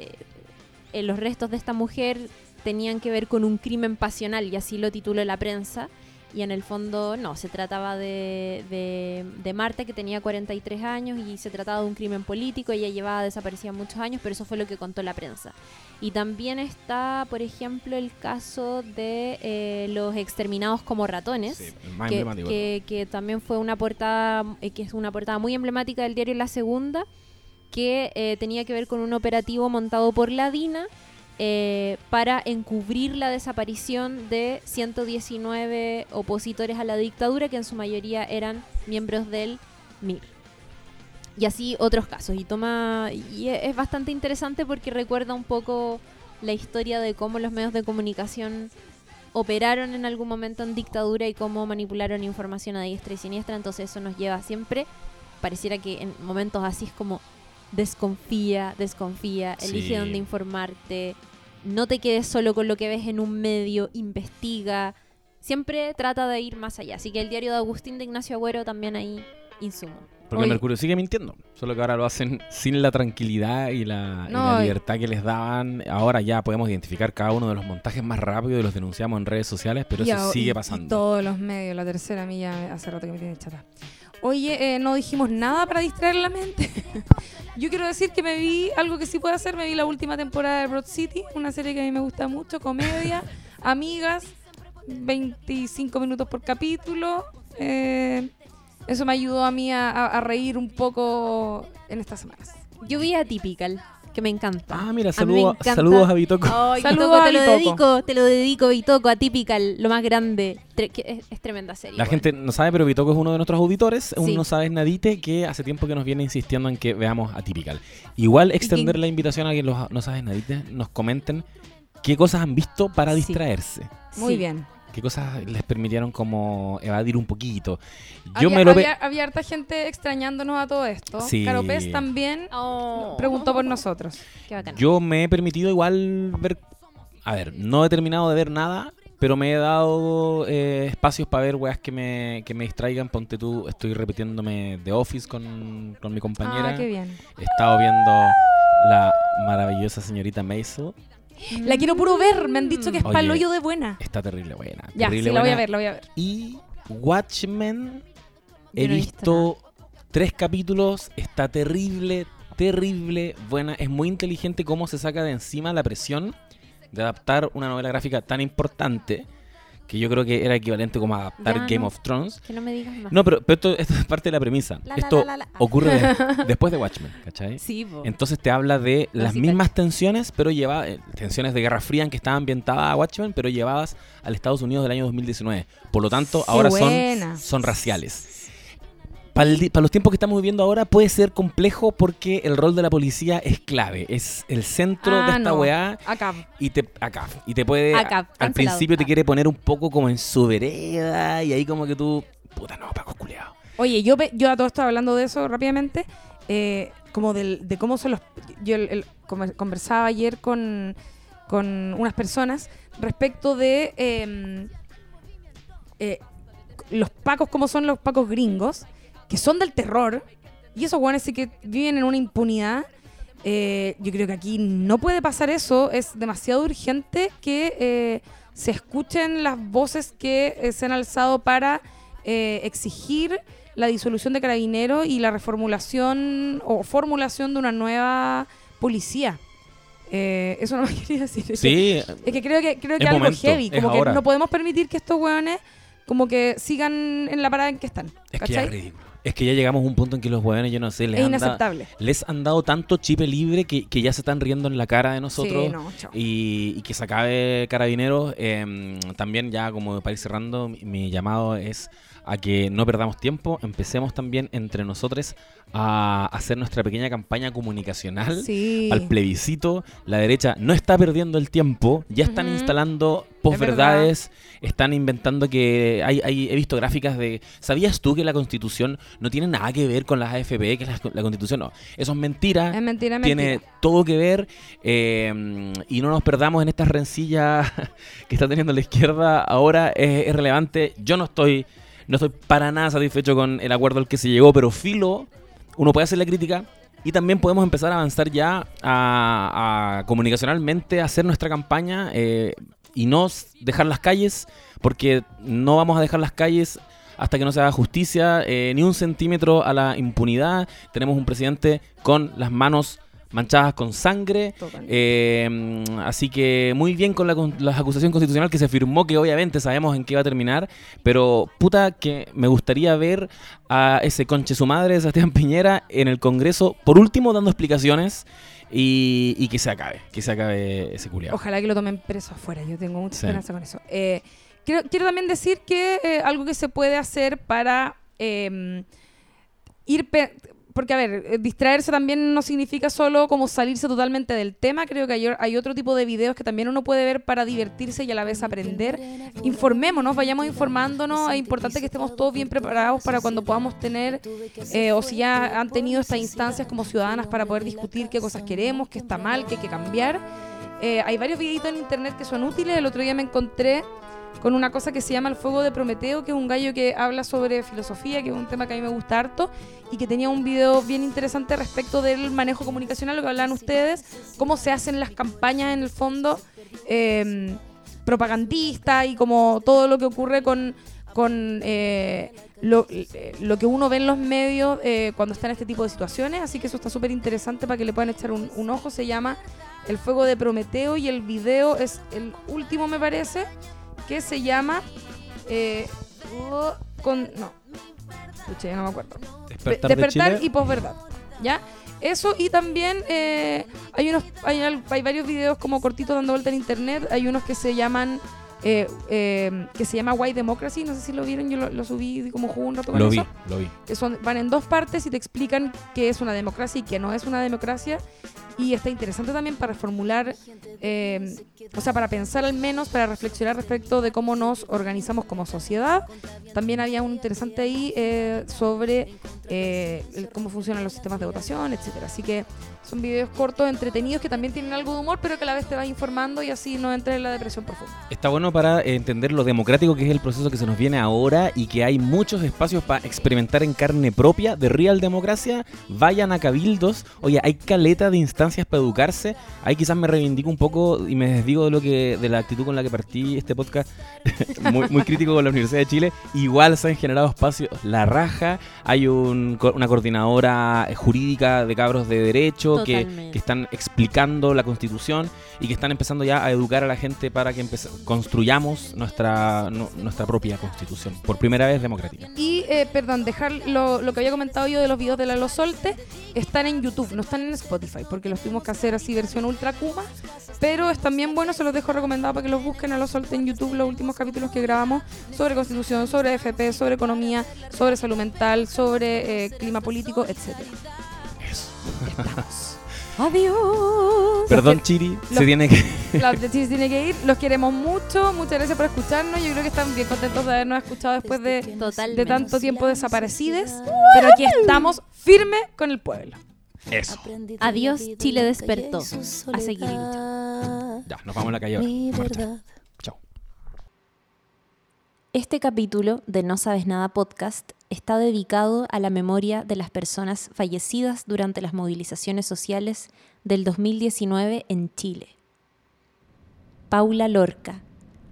eh, los restos de esta mujer tenían que ver con un crimen pasional, y así lo tituló la prensa. Y en el fondo, no, se trataba de, de, de Marta, que tenía 43 años, y se trataba de un crimen político. Ella llevaba desaparecida muchos años, pero eso fue lo que contó la prensa. Y también está, por ejemplo, el caso de eh, los exterminados como ratones Sí, que- que también fue una portada eh, que es una portada muy emblemática del diario La Segunda que eh, tenía que ver con un operativo montado por la DINA eh, para encubrir la desaparición de 119 opositores a la dictadura, que en su mayoría eran miembros del MIR. Y así otros casos. Y toma. Y e- es bastante interesante porque recuerda un poco la historia de cómo los medios de comunicación operaron en algún momento en dictadura y cómo manipularon información a diestra y siniestra. Entonces eso nos lleva siempre. Pareciera que en momentos así es como desconfía, desconfía, elige Sí. dónde informarte, no te quedes solo con lo que ves en un medio, investiga. Siempre trata de ir más allá. Así que el diario de Agustín de Ignacio Agüero también ahí insumo. Porque Oye. Mercurio sigue mintiendo, solo que ahora lo hacen sin la tranquilidad y la, y No, la libertad que les daban. Ahora ya podemos identificar cada uno de los montajes más rápido y los denunciamos en redes sociales, pero Y eso sigue y- y pasando. todos los medios, la tercera a mí ya hace rato que me tiene chata. Oye, eh, no dijimos nada para distraer la mente. Yo quiero decir que me vi algo que sí puedo hacer. Me vi la última temporada de Broad City, una serie que a mí me gusta mucho, comedia, amigas, 25 minutos por capítulo. Eh, eso me ayudó a mí a, a- a reír un poco en estas semanas. Yo vi a Typical, que me encanta. Ah, mira, A mí me saludo- encanta. saludos a Bitoco. Ay, Saludos Bitoco, a te lo Bitoco. dedico, te lo dedico, Bitoco, a Typical, lo más grande. Tre- que es, es tremenda serie. La gente no sabe, pero Bitoco es uno de nuestros auditores, un Sí. no sabes nadite que hace tiempo que nos viene insistiendo en que veamos Atypical. Igual extender la invitación a que los no sabes nadite nos comenten qué cosas han visto para Sí. distraerse. Muy Sí. bien. Qué cosas les permitieron como evadir un poquito. Yo había, me lo había, había harta gente extrañándonos a todo esto. Sí. Caro Pez también Oh. preguntó por nosotros. Qué. Yo me he permitido igual ver. A ver, no he terminado de ver nada, pero me he dado eh, espacios para ver weas que me, que me distraigan. Ponte tú, estoy repitiéndome The Office con, con mi compañera. Ah, qué bien. He estado viendo la maravillosa señorita Maisel. La quiero puro ver. Me han dicho que es Oye. pa'l hoyo de buena. Está terrible buena. Ya, sí, la voy a ver, la voy a ver. Y Watchmen, he Yo no he visto visto tres capítulos, está terrible, terrible, buena. Es muy inteligente cómo se saca de encima la presión de adaptar una novela gráfica tan importante que yo creo que era equivalente como a adaptar Ya, Game no. of Thrones. Que no me digas más. No, pero, pero esto, esto es parte de la premisa. La, esto la, la, la. ocurre de- después de Watchmen, ¿cachai? Sí, po. Entonces te habla de las mismas tensiones, pero llevadas, eh, tensiones de Guerra Fría en que estaba ambientada a Watchmen, pero llevadas al Estados Unidos del año 2019. Por lo tanto, ahora buena. son, son raciales. Para, el di- para los tiempos que estamos viviendo ahora puede ser complejo porque el rol de la policía es clave, es el centro de Ah, esta no. weá Acá. y te acá y te puede Acá, a- al principio te Ah. quiere poner un poco como en su vereda y ahí como que tú puta no, Paco culeado. Oye, yo, yo a todo esto hablando de eso rápidamente, eh, como del, de cómo son los... Yo el- el- comer- conversaba ayer con, con unas personas respecto de eh, eh, los pacos, como son los pacos gringos, que son del terror, y esos guanes sí que viven en una impunidad. Eh, yo creo que aquí no puede pasar eso, es demasiado urgente que eh, se escuchen las voces que eh, se han alzado para eh, exigir la disolución de carabineros y la reformulación o formulación de una nueva policía. Eh, eso no me quería decir. Es que- Sí, es que creo que creo que Es algo momento, heavy, es como que ahora. no podemos permitir que estos hueones como que sigan en la parada en que están. es que es ridículo. Es que ya llegamos a un punto en que los hueones, yo no sé, les Es han dado- les han dado tanto chipe libre que, que ya se están riendo en la cara de nosotros Sí, no, chao. y, y que se acabe Carabineros. Eh, también ya como para ir cerrando, mi, mi llamado es a que no perdamos tiempo, empecemos también entre nosotros a hacer nuestra pequeña campaña comunicacional. Sí. Al plebiscito, la derecha no está perdiendo el tiempo, ya están instalando posverdades, están inventando que hay, hay- he visto gráficas de, ¿sabías tú que la constitución no tiene nada que ver con las AFP, que la, la constitución no? Eso es mentira, Es mentira, tiene mentira. todo que ver eh, y no nos perdamos en estas rencillas que está teniendo la izquierda ahora, es, es relevante, yo no estoy, no estoy para nada satisfecho con el acuerdo al que se llegó, pero filo, uno puede hacer la crítica y también podemos empezar a avanzar ya a, a comunicacionalmente, hacer nuestra campaña eh, y no dejar las calles, porque no vamos a dejar las calles hasta que no se haga justicia, eh, ni un centímetro a la impunidad. Tenemos un presidente con las manos manchadas con sangre. Eh, así que muy bien con la, con la acusación constitucional que se firmó, que obviamente sabemos en qué va a terminar, pero puta que me gustaría ver a ese conche su madre, Sebastián Piñera, en el Congreso, por último dando explicaciones y, y que se acabe, que se acabe ese culiado. Ojalá que lo tomen preso afuera. Yo tengo mucha Sí. esperanza con eso. Eh, quiero, quiero también decir que eh, algo que se puede hacer para eh, ir... porque, a ver, eh, distraerse también no significa solo como salirse totalmente del tema. Creo que hay, hay otro tipo de videos que también uno puede ver para divertirse y a la vez aprender. Informémonos, vayamos informándonos. Es importante que estemos todos bien preparados para cuando podamos tener, eh, o si ya han tenido estas instancias como ciudadanas para poder discutir qué cosas queremos, qué está mal, qué hay que cambiar. Eh, hay varios videitos en internet que son útiles. El otro día me encontré con una cosa que se llama El Fuego de Prometeo, que es un gallo que habla sobre filosofía, que es un tema que a mí me gusta harto, y que tenía un video bien interesante respecto del manejo comunicacional, lo que hablaban ustedes, cómo se hacen las campañas en el fondo eh, propagandistas y como todo lo que ocurre con, con eh, lo, eh, lo que uno ve en los medios eh, cuando está en este tipo de situaciones. Así que eso está súper interesante para que le puedan echar un ojo. Se llama El Fuego de Prometeo y el video es el último, me parece, que se llama... eh, oh, con, no, Escuché, ya no me acuerdo. Despertar, de despertar Chile. y posverdad. ¿Ya? Eso y también eh, hay unos hay, hay varios videos como cortitos dando vuelta en internet. Hay unos que se llaman eh, eh, que se llama White Democracy. No sé si lo vieron, yo lo, lo subí como jugué un rato con Lo eso. vi, lo vi. Que son, van en dos partes y te explican qué es una democracia y qué no es una democracia. Y está interesante también para formular, eh, o sea, para pensar al menos, para reflexionar respecto de cómo nos organizamos como sociedad. También había un interesante ahí eh, sobre eh, cómo funcionan los sistemas de votación, etcétera. Así que son videos cortos, entretenidos, que también tienen algo de humor, pero que a la vez te vas informando y así no entres en la depresión profunda. Está bueno para entender lo democrático que es el proceso que se nos viene ahora y que hay muchos espacios para experimentar en carne propia de real democracia. Vayan a cabildos. Oye, hay caleta de instancias para educarse. Ahí quizás me reivindico un poco y me desdigo de lo que de la actitud con la que partí este podcast, muy, muy crítico con la Universidad de Chile. Igual se han generado espacios la raja. Hay un una coordinadora eh, jurídica de cabros de derecho que, que están explicando la constitución y que están empezando ya a educar a la gente para que construyamos nuestra, nu- nuestra propia constitución, por primera vez democrática. Y, eh, perdón, dejar lo, lo que había comentado yo de los videos de la Lo Solte, están en YouTube, no están en Spotify, porque los tuvimos que hacer así versión ultra Kuma, pero están bien buenos, se los dejo recomendados para que los busquen a Lo Solte en YouTube, los últimos capítulos que grabamos sobre constitución, sobre FP, sobre economía, sobre salud mental, sobre eh, clima político, etcétera. Adiós. Perdón, Chiri, los- se tiene que... La de Chile tiene que ir, los queremos mucho, muchas gracias por escucharnos, yo creo que están bien contentos de habernos escuchado después de tanto tiempo desaparecidos, pero aquí estamos firme con el pueblo. Eso. Adiós, Chile despertó. A seguir. Ya, nos vamos a la calle ahora. Chao. Este capítulo de No Sabes Nada podcast está dedicado a la memoria de las personas fallecidas durante las movilizaciones sociales del 2019 en Chile. Paula Lorca,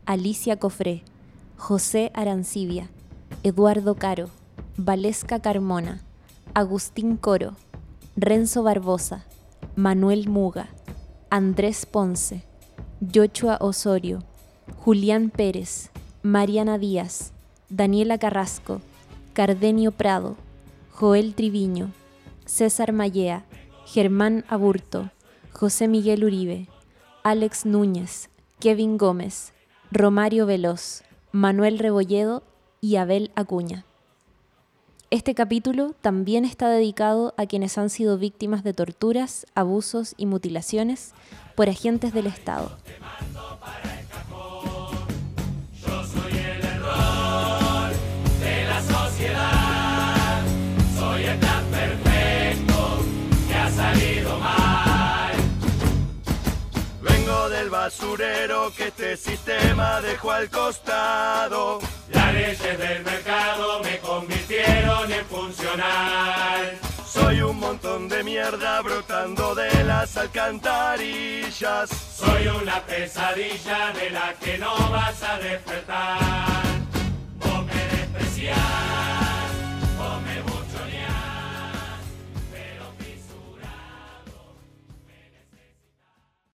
Alicia Cofré, José Arancibia, Eduardo Caro, Valesca Carmona, Agustín Coro, Renzo Barbosa, Manuel Muga, Andrés Ponce, Yochua Osorio, Julián Pérez, Mariana Díaz, Daniela Carrasco, Cardenio Prado, Joel Triviño, César Mallea, Germán Aburto, José Miguel Uribe, Alex Núñez, Kevin Gómez, Romario Veloz, Manuel Rebolledo y Abel Acuña. Este capítulo también está dedicado a quienes han sido víctimas de torturas, abusos y mutilaciones por agentes del Estado. basurero que este sistema dejó al costado. Las leyes del mercado me convirtieron en funcional. Soy un montón de mierda brotando de las alcantarillas. Soy una pesadilla de la que no vas a despertar. Vos me despreciás.